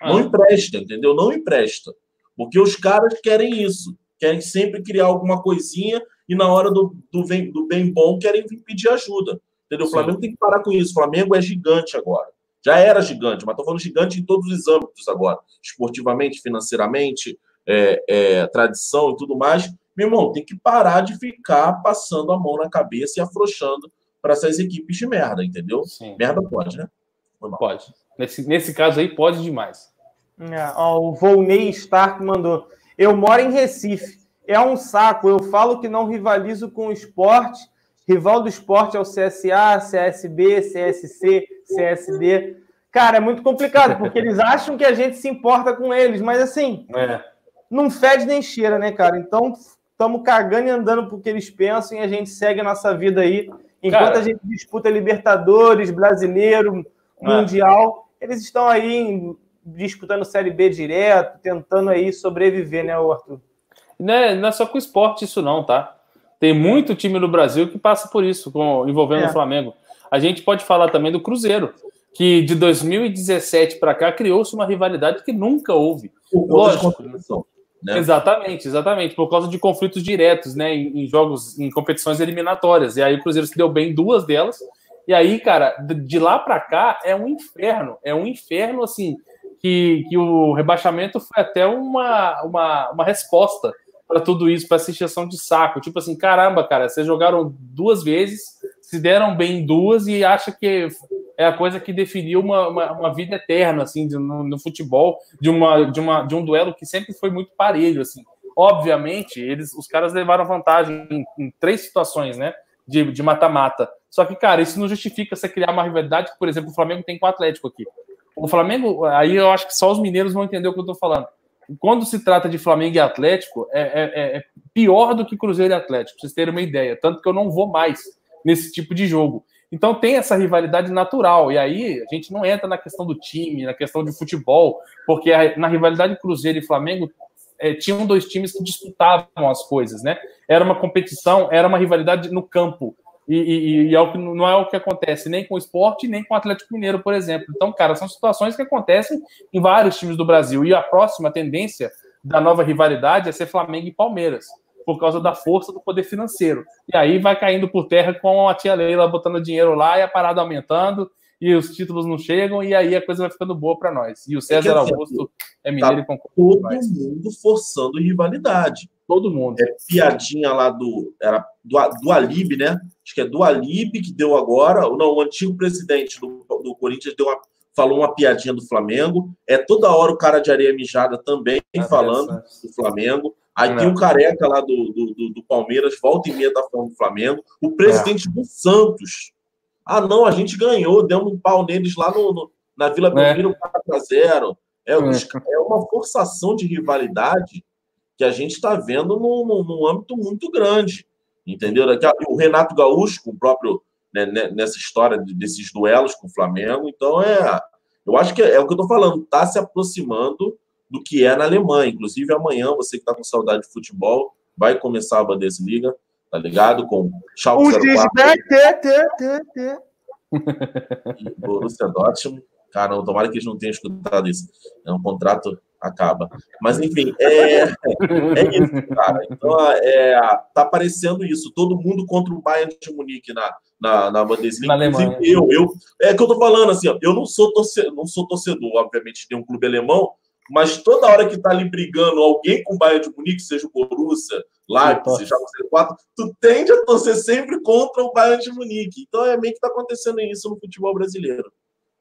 S4: Ah. Não empresta, entendeu? Não empresta. Porque os caras querem isso. Querem sempre criar alguma coisinha e na hora do, do, bem, do bem bom querem pedir ajuda. Entendeu? O Flamengo tem que parar com isso. O Flamengo é gigante agora. Já era gigante, mas estou falando gigante em todos os âmbitos agora. Esportivamente, financeiramente, é, é, tradição e tudo mais. Meu irmão, tem que parar de ficar passando a mão na cabeça e afrouxando para essas equipes de merda, entendeu? Sim. Merda pode, né?
S3: Pode. Nesse, nesse caso aí, pode demais.
S2: É, ó, o Volney Stark mandou. Eu moro em Recife. É um saco. Eu falo que não rivalizo com o esporte. Rival do esporte é o CSA, CSB, CSC, CSD. Cara, é muito complicado, porque eles acham que a gente se importa com eles, mas assim, é. não fede nem cheira, né, cara? Então, estamos cagando e andando porque eles pensam e a gente segue a nossa vida aí. Enquanto Cara, a gente disputa Libertadores, Brasileiro, é. Mundial, eles estão aí disputando Série B direto, tentando aí sobreviver, né, Arthur?
S3: Não é, não é só com o esporte isso não, tá? Tem muito time no Brasil que passa por isso, com, envolvendo é. o Flamengo. A gente pode falar também do Cruzeiro, que de 2017 para cá criou-se uma rivalidade que nunca houve. Lógico, né? Exatamente, exatamente, por causa de conflitos diretos, né, em, em, jogos, em competições eliminatórias. E aí o Cruzeiro se deu bem em duas delas. E aí, cara, de lá para cá é um inferno, é um inferno assim que, que o rebaixamento foi até uma, uma, uma resposta para tudo isso, para essa exceção de saco. Tipo assim, caramba, cara, vocês jogaram duas vezes, se deram bem em duas e acha que é a coisa que definiu uma, uma, uma vida eterna, assim, no, no, futebol, de, uma, de, uma, de um duelo que sempre foi muito parelho, assim. Obviamente, eles, os caras levaram vantagem em, em três situações, né, de mata-mata. Só que, cara, isso não justifica você criar uma rivalidade por exemplo, o Flamengo tem com o Atlético aqui. O Flamengo, aí eu acho que só os mineiros vão entender o que eu tô falando. Quando se trata de Flamengo e Atlético, é, é, é pior do que Cruzeiro e Atlético, pra vocês terem uma ideia. Tanto que eu não vou mais nesse tipo de jogo. Então tem essa rivalidade natural. E aí a gente não entra na questão do time, na questão de futebol, porque na rivalidade Cruzeiro e Flamengo é, tinham dois times que disputavam as coisas, né? Era uma competição, era uma rivalidade no campo. E, e, e é o que, não é o que acontece nem com o esporte, nem com o Atlético Mineiro, por exemplo. Então, cara, são situações que acontecem em vários times do Brasil. E a próxima tendência da nova rivalidade é ser Flamengo e Palmeiras por causa da força do poder financeiro. E aí vai caindo por terra com a tia Leila botando dinheiro lá e a parada aumentando e os títulos não chegam e aí a coisa vai ficando boa para nós. E o César é Augusto é mineiro tá e concorda.
S4: Todo mundo forçando rivalidade.
S3: Todo mundo.
S4: É piadinha lá do era do, do Alib, né? Acho que é do Alib que deu agora, não, o antigo presidente do, do Corinthians deu uma, falou uma piadinha do Flamengo. É toda hora o cara de areia mijada também ah, falando do Flamengo. Aí não. tem o careca lá do, do, do, Palmeiras, volta e meia tá falando do Flamengo. O presidente é. do Santos. Ah, não, a gente ganhou, demos um pau neles lá no, no na Vila é. Belmiro 4x0. É, é. é uma forçação de rivalidade que a gente está vendo num, num, âmbito muito grande. Entendeu? O Renato Gaúcho, com o próprio né, né, nessa história desses duelos com o Flamengo. Então, é. Eu acho que é, é o que eu estou falando, está se aproximando do que é na Alemanha. Inclusive, amanhã, você que está com saudade de futebol, vai começar a Bundesliga, tá ligado? Com Schalke 04. Borussia Dortmund. Cara, tomara que eles não tenham escutado isso. É um contrato acaba. Mas, enfim, é, é isso, cara. Então, é, tá aparecendo isso. Todo mundo contra o Bayern de Munique na, na, na Bundesliga. Na Alemanha. Eu, eu, é que eu tô falando assim, ó, eu não sou, torcedor, não sou torcedor, obviamente, de um clube alemão, mas toda hora que tá ali brigando alguém com o Bayern de Munique, seja o Borussia, Leipzig, já você quatro, tu tende a torcer sempre contra o Bayern de Munique. Então é meio que tá acontecendo isso no futebol brasileiro.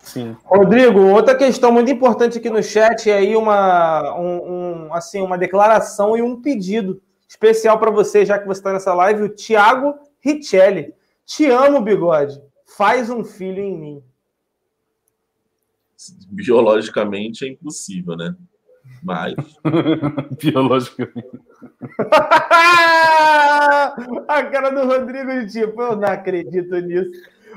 S2: Sim. Rodrigo, outra questão muito importante aqui no chat é aí uma, um, um assim, uma declaração e um pedido especial para você, já que você está nessa live, o Thiago Richelli. Te amo, bigode. Faz um filho em mim.
S4: Biologicamente é impossível, né? Mas.
S3: Biologicamente.
S2: A cara do Rodrigo de tipo, eu não acredito nisso.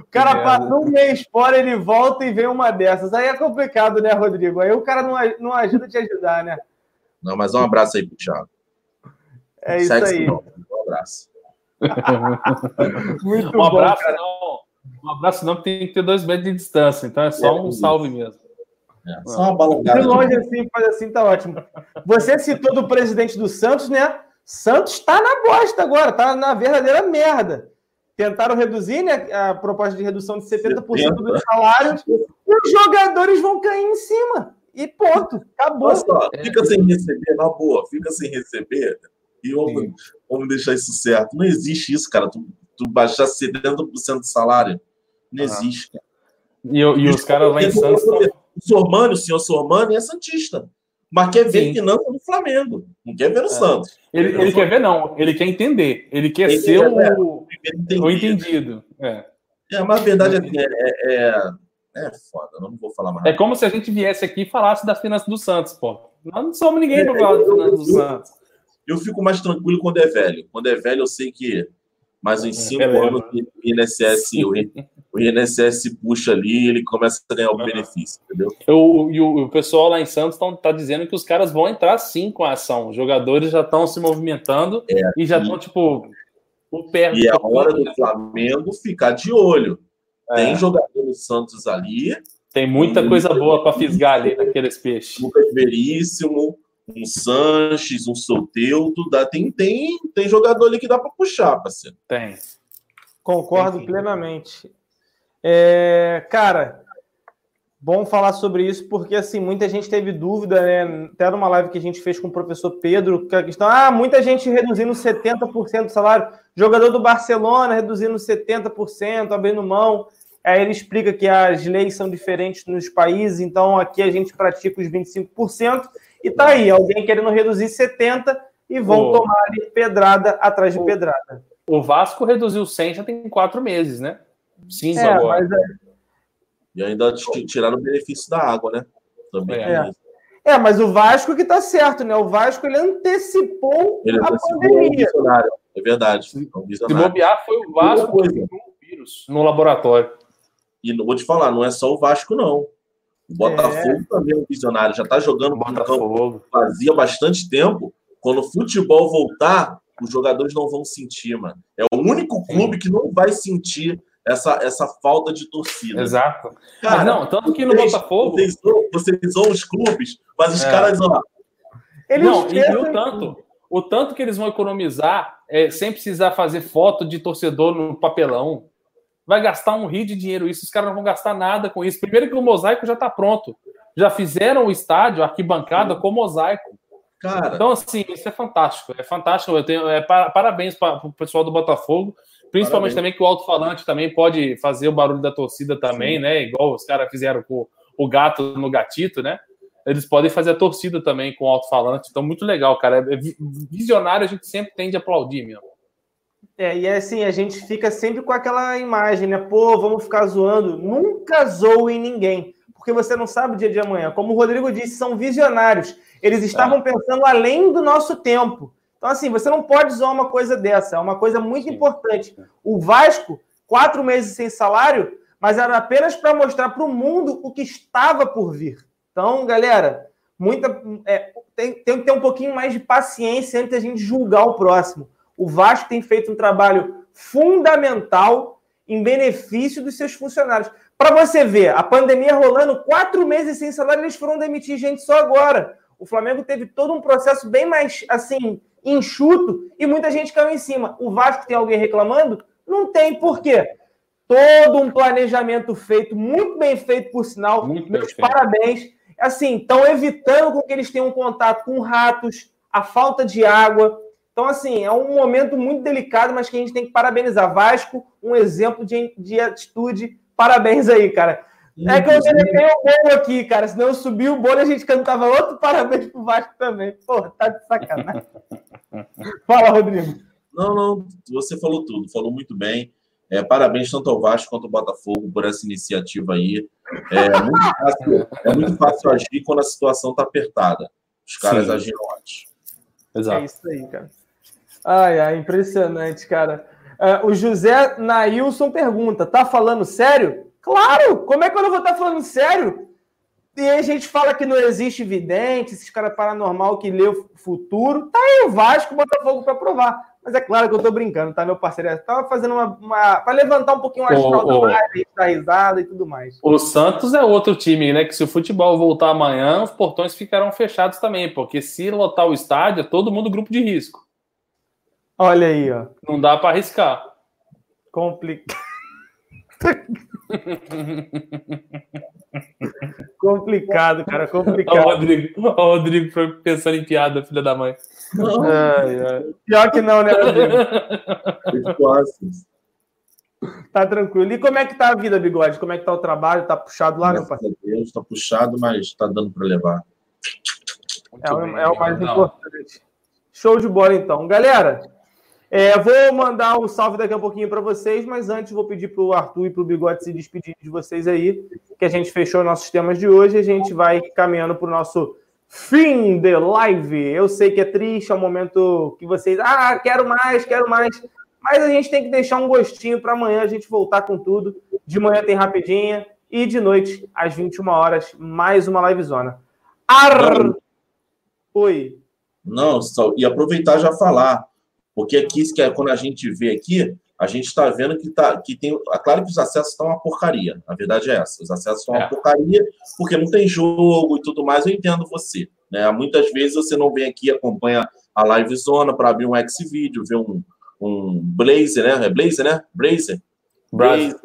S2: O cara passa um mês fora, ele volta e vem uma dessas. Aí é complicado, né, Rodrigo? Aí o cara não, não ajuda a te ajudar, né?
S4: Não, mas um abraço aí pro Thiago.
S2: É isso Sexo, aí.
S4: Não. Um abraço.
S3: Muito um abraço, bom, não. Um abraço não, tem que ter dois metros de distância, então é só é, um salve mesmo.
S4: É, só uma balongada.
S2: De longe assim, faz assim, tá ótimo. Você citou do presidente do Santos, né? Santos tá na bosta agora, tá na verdadeira merda. Tentaram reduzir né, a proposta de redução de 70%, 70%. dos salários, os jogadores vão cair em cima. E ponto, acabou. Olha só,
S4: fica sem receber, na boa, fica sem receber e vamos, vamos deixar isso certo. Não existe isso, cara. Tu, tu baixar 70% do salário. Não existe, cara.
S3: E, e os caras lá em Santos.
S4: O Sormani, o senhor Sormani é Santista. Mas quer ver Sim. finança do Flamengo. Não quer ver o é. Santos.
S3: Ele, ele quer ver, não. Ele quer entender. Ele quer ele ser o, é, o, entendido. É.
S4: é, mas a verdade é, é, é, é foda. Não vou falar mais.
S3: É como se a gente viesse aqui e falasse das finanças do Santos, pô. Nós não somos ninguém para falar das finanças do Santos.
S4: Eu fico mais tranquilo quando é velho. Quando é velho, eu sei que mais uns cinco é anos o INSS, o, INSS puxa ali e ele começa a ganhar o benefício, entendeu?
S3: Eu, e o, o, pessoal lá em Santos está dizendo que os caras vão entrar sim com a ação. Os jogadores já estão se movimentando é, e já estão, tipo,
S4: o pé. E é a hora do Flamengo ficar de olho. É. Tem jogador no Santos ali.
S3: Tem muita coisa boa para fisgar ali naqueles peixes.
S4: Lucas Veríssimo, um Sanches, um Soteudo, dá, tem, tem, tem jogador ali que dá para puxar, parceiro.
S3: Tem.
S2: Concordo tem plenamente. É, cara, bom falar sobre isso, porque assim, muita gente teve dúvida, né? Até numa live que a gente fez com o professor Pedro, que a questão, ah, muita gente reduzindo 70% do salário, jogador do Barcelona reduzindo 70%, abrindo mão. Aí ele explica que as leis são diferentes nos países, então aqui a gente pratica os 25%, e tá aí, alguém querendo reduzir 70% e vão o... tomar ali pedrada atrás de o... pedrada.
S3: O Vasco reduziu 100 já tem quatro meses, né? Cinza é, agora. É...
S4: E ainda tiraram o benefício da água, né?
S2: Também. É. é. mas o Vasco que tá certo, né? O Vasco ele antecipou
S4: ele a antecipou pandemia. É verdade. Se
S3: bobear, foi o Vasco que o vírus no laboratório.
S4: E vou te falar, não é só o Vasco, não. O Botafogo é. também é um visionário, já está jogando
S3: Botafogo.
S4: fazia bastante tempo. Quando o futebol voltar, os jogadores não vão sentir, mano. É o único clube que não vai sentir essa, essa falta de torcida.
S3: Exato. Cara, mas não, tanto que no vocês, Botafogo.
S4: Vocês, vocês são os clubes, mas os é. caras, ó.
S3: Eles não, e o tanto, o tanto que eles vão economizar é, sem precisar fazer foto de torcedor no papelão vai gastar um rio de dinheiro isso, os caras não vão gastar nada com isso. Primeiro que o mosaico já está pronto. Já fizeram o estádio, a arquibancada com mosaico. Cara. Então, assim, isso é fantástico. É fantástico. Eu tenho é, parabéns para o pessoal do Botafogo. Principalmente parabéns. também que o alto-falante também pode fazer o barulho da torcida também, Sim. né? Igual os caras fizeram com o gato no gatito, né? Eles podem fazer a torcida também com o alto-falante. Então, muito legal, cara. É visionário a gente sempre tende a aplaudir mesmo.
S2: É, e é assim, a gente fica sempre com aquela imagem, né? Pô, vamos ficar zoando. Nunca zoem ninguém, porque você não sabe o dia de amanhã. Como o Rodrigo disse, são visionários. Eles estavam é. pensando além do nosso tempo. Então, assim, você não pode zoar uma coisa dessa. É uma coisa muito Sim. importante. O Vasco, quatro meses sem salário, mas era apenas para mostrar para o mundo o que estava por vir. Então, galera, muita, é, tem, tem que ter um pouquinho mais de paciência antes da gente julgar o próximo. O Vasco tem feito um trabalho fundamental em benefício dos seus funcionários. Para você ver, a pandemia rolando, quatro meses sem salário, eles foram demitir gente só agora. O Flamengo teve todo um processo bem mais, assim, enxuto e muita gente caiu em cima. O Vasco tem alguém reclamando? Não tem, por quê? Todo um planejamento feito, muito bem feito, por sinal. Muito Meus parabéns. assim, estão evitando com que eles tenham contato com ratos, a falta de água. Então, assim, é um momento muito delicado, mas que a gente tem que parabenizar. Vasco, um exemplo de, de atitude. Parabéns aí, cara. É que eu deletei o bolo aqui, cara. Senão eu subi o bolo e a gente cantava outro parabéns pro Vasco também. Pô, tá de sacanagem. Fala, Rodrigo.
S4: Não, não, você falou tudo, falou muito bem. É, parabéns tanto ao Vasco quanto ao Botafogo por essa iniciativa aí. É muito fácil, é muito fácil agir quando a situação está apertada. Os caras Sim. agiram antes.
S2: Exato. É isso aí, cara. Ai, ai, impressionante, cara. Uh, o José Nailson pergunta: tá falando sério? Claro! Como é que eu não vou estar tá falando sério? E aí a gente fala que não existe vidente, esses caras paranormal que lê o futuro. Tá aí o Vasco, o Botafogo para provar. Mas é claro que eu tô brincando, tá, meu parceiro? Eu tava fazendo uma. uma para levantar um pouquinho o astral da live, dar risada e tudo mais.
S3: O Santos é outro time, né? Que se o futebol voltar amanhã, os portões ficarão fechados também, porque se lotar o estádio, é todo mundo grupo de risco.
S2: Olha aí, ó.
S3: Não dá para arriscar.
S2: Complicado. complicado, cara, complicado.
S3: O Rodrigo, o Rodrigo foi pensando em piada, filha da mãe.
S2: Ai, ai. Pior que não, né, Rodrigo? tá tranquilo. E como é que tá a vida, Bigode? Como é que tá o trabalho? Tá puxado lá,
S4: Graças meu parceiro? Deus, tá puxado, mas tá dando para levar.
S2: É, é, o mais importante. Show de bola, então. Galera, é, vou mandar um salve daqui a pouquinho para vocês, mas antes vou pedir para o Arthur e para o Bigode se despedir de vocês aí, que a gente fechou nossos temas de hoje e a gente vai caminhando para o nosso fim de live. Eu sei que é triste, é um momento que vocês, ah, quero mais, quero mais, mas a gente tem que deixar um gostinho para amanhã a gente voltar com tudo. De manhã tem rapidinha e de noite, às 21 horas, mais uma livezona. Ar... Oi.
S4: Não, só, e aproveitar já falar porque aqui, é quando a gente vê aqui, a gente está vendo que, tá, que tem. É claro que os acessos estão uma porcaria. A verdade é essa. Os acessos estão uma é. porcaria, porque não tem jogo e tudo mais. Eu entendo você. Né? Muitas vezes você não vem aqui acompanha a live zona para abrir um X-Video, ver um, um Blazer, né? É Blazer, né? Blazer. Blazer.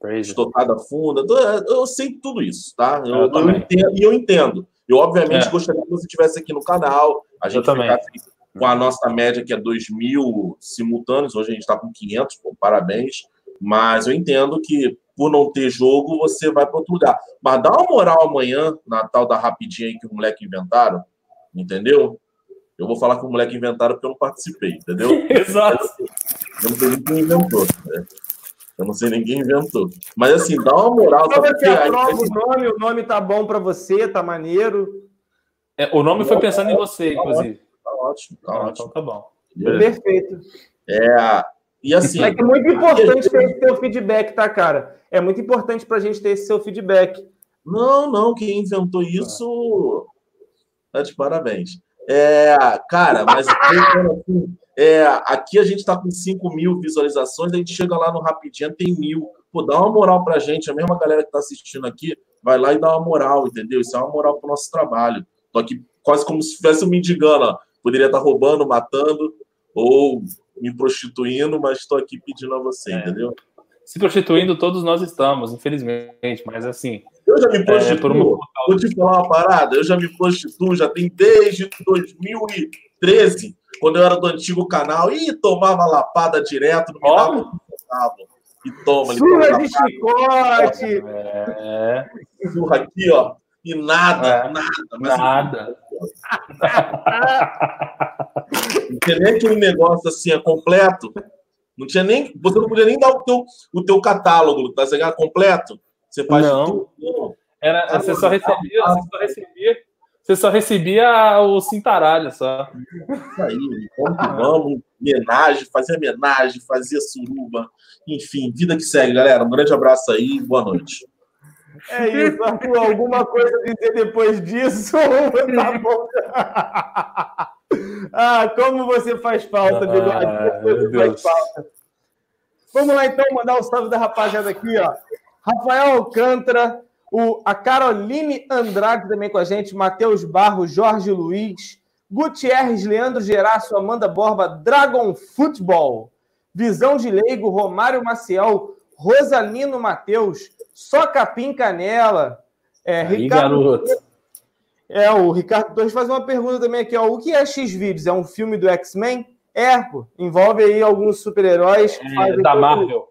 S4: Blazer. Estocada funda. Eu sei tudo isso, tá? Eu, eu, eu entendo, e eu entendo. Eu, obviamente, é. gostaria que você estivesse aqui no canal, a gente ficasse com a nossa média que é 2 mil simultâneos, hoje a gente está com 500, pô, parabéns, mas eu entendo que por não ter jogo, você vai para outro lugar. Mas dá uma moral amanhã, na tal da rapidinha aí que o moleque inventaram, entendeu? Eu vou falar que o moleque inventaram porque eu não participei, entendeu?
S3: Exato.
S4: Eu não sei ninguém inventou, né? Eu não sei ninguém inventou. Mas assim, dá uma moral.
S2: Sabe que aprova o nome, o nome tá bom para você, tá maneiro.
S3: É, o nome foi pensando em você, inclusive
S4: ótimo, tá ah, ótimo. Então
S3: tá bom.
S2: Perfeito.
S4: É, e assim.
S2: É que é muito importante ter esse seu feedback, tá, cara? É muito importante para a gente ter esse seu feedback.
S4: Não, não, quem inventou isso. Tá de parabéns. É, cara, mas assim, é, aqui a gente tá com 5 mil visualizações, a gente chega lá no Rapidinho, tem mil. Pô, dá uma moral pra gente, a mesma galera que tá assistindo aqui, vai lá e dá uma moral, entendeu? Isso é uma moral pro nosso trabalho. Tô aqui quase como se estivesse um mendigando, ó. Poderia estar roubando, matando ou me prostituindo, mas estou aqui pedindo a você, é. entendeu?
S3: Se prostituindo, todos nós estamos, infelizmente, mas assim.
S4: Eu já me prostituo. É, uma... Vou te falar uma parada, eu já me prostituo, já tem desde 2013, quando eu era do antigo canal, e tomava lapada direto, não me dava e toma.
S2: Surra de chicote!
S4: É. Surra aqui, ó. E nada, é. nada.
S3: nada.
S4: não tinha nem aquele negócio assim, é completo. Não tinha nem. Você não podia nem dar o teu, o teu catálogo, tá ligado? Completo. Você faz
S3: não. tudo. Era, você, só recebia, você só recebia. Você só recebia o cintaralho só.
S4: Isso aí, vamos, homenagem, fazia homenagem, fazia suruba. Enfim, vida que segue, galera. Um grande abraço aí boa noite.
S2: É isso, Arthur. Alguma coisa a dizer depois disso? tá bom. ah, como você faz falta, Bigode. Ah, você faz falta. Vamos lá, então, mandar o um salve da rapaziada aqui, ó. Rafael Alcântara, o, a Caroline Andrade também com a gente, Matheus Barros, Jorge Luiz, Gutierrez, Leandro Geraço, Amanda Borba, Dragon Futebol, Visão de Leigo, Romário Maciel, Rosalino Matheus, só capim canela. É,
S3: Aí, Ricardo,
S2: É, o Ricardo Torres faz uma pergunta também aqui, ó. O que é X-Vídeos? É um filme do X-Men? É, pô. Envolve aí alguns super-heróis.
S3: É, da todo... Marvel.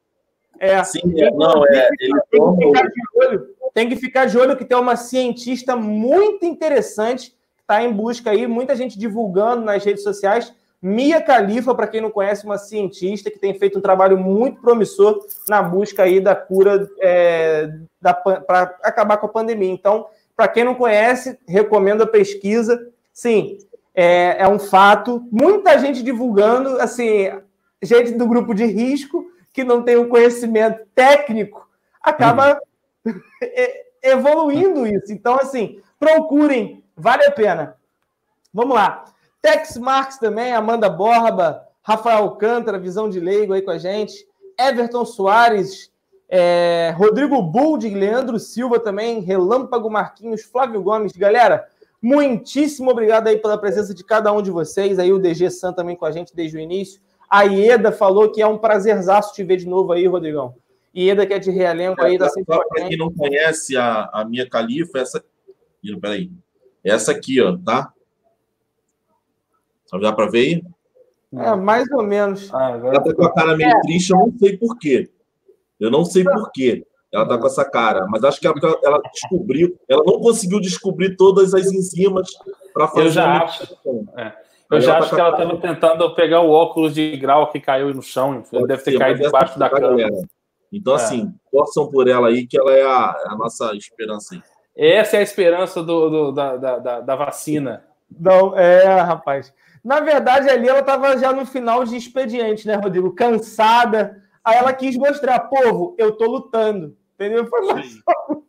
S2: É. Sim, é, não, é. Ele tem, que ficar de olho, tem que ficar de olho que tem uma cientista muito interessante que está em busca aí, muita gente divulgando nas redes sociais. Mia Khalifa, para quem não conhece, uma cientista que tem feito um trabalho muito promissor na busca aí da cura é, para acabar com a pandemia. Então, para quem não conhece, recomendo a pesquisa. Sim, é, é um fato. Muita gente divulgando, assim, gente do grupo de risco que não tem um conhecimento técnico acaba uhum. evoluindo isso. Então, assim, procurem, vale a pena. Vamos lá. Tex Marques também, Amanda Borba, Rafael Alcântara, visão de leigo aí com a gente. Everton Soares, é, Rodrigo Buldi, Leandro Silva também, Relâmpago Marquinhos, Flávio Gomes. Galera, muitíssimo obrigado aí pela presença de cada um de vocês. Aí o DG San também com a gente desde o início. A Ieda falou que é um prazerzaço te ver de novo aí, Rodrigão. Ieda, que é de realengo aí, tá sempre
S4: Para quem não conhece a, a minha califa, essa. Peraí. Essa aqui, ó, tá? Dá para ver aí?
S2: É, mais ou menos.
S4: Ah, ela tá com a cara meio é. triste, eu não sei por quê. Eu não sei por quê ela tá com essa cara, mas acho que ela, ela descobriu, ela não conseguiu descobrir todas as enzimas para fazer.
S3: Eu já acho. É. Eu já acho tá que ela estava tentando pegar o óculos de grau que caiu no chão. Ele deve ter ser, caído debaixo da cama. Galera.
S4: Então, é. assim, torçam por ela aí, que ela é a, a nossa esperança aí.
S3: Essa é a esperança do, do da, da, da, vacina.
S2: Não, é, rapaz. Na verdade, ali ela estava já no final de expediente, né, Rodrigo? Cansada, Aí ela quis mostrar, povo, eu tô lutando. Entendeu? Foi mais...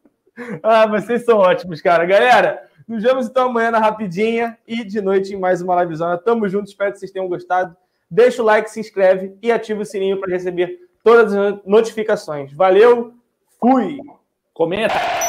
S2: ah, vocês são ótimos, cara. Galera, nos vemos então amanhã na Rapidinha e de noite em mais uma livezona. Tamo junto, espero que vocês tenham gostado. Deixa o like, se inscreve e ativa o sininho para receber todas as notificações. Valeu, fui!
S3: Comenta!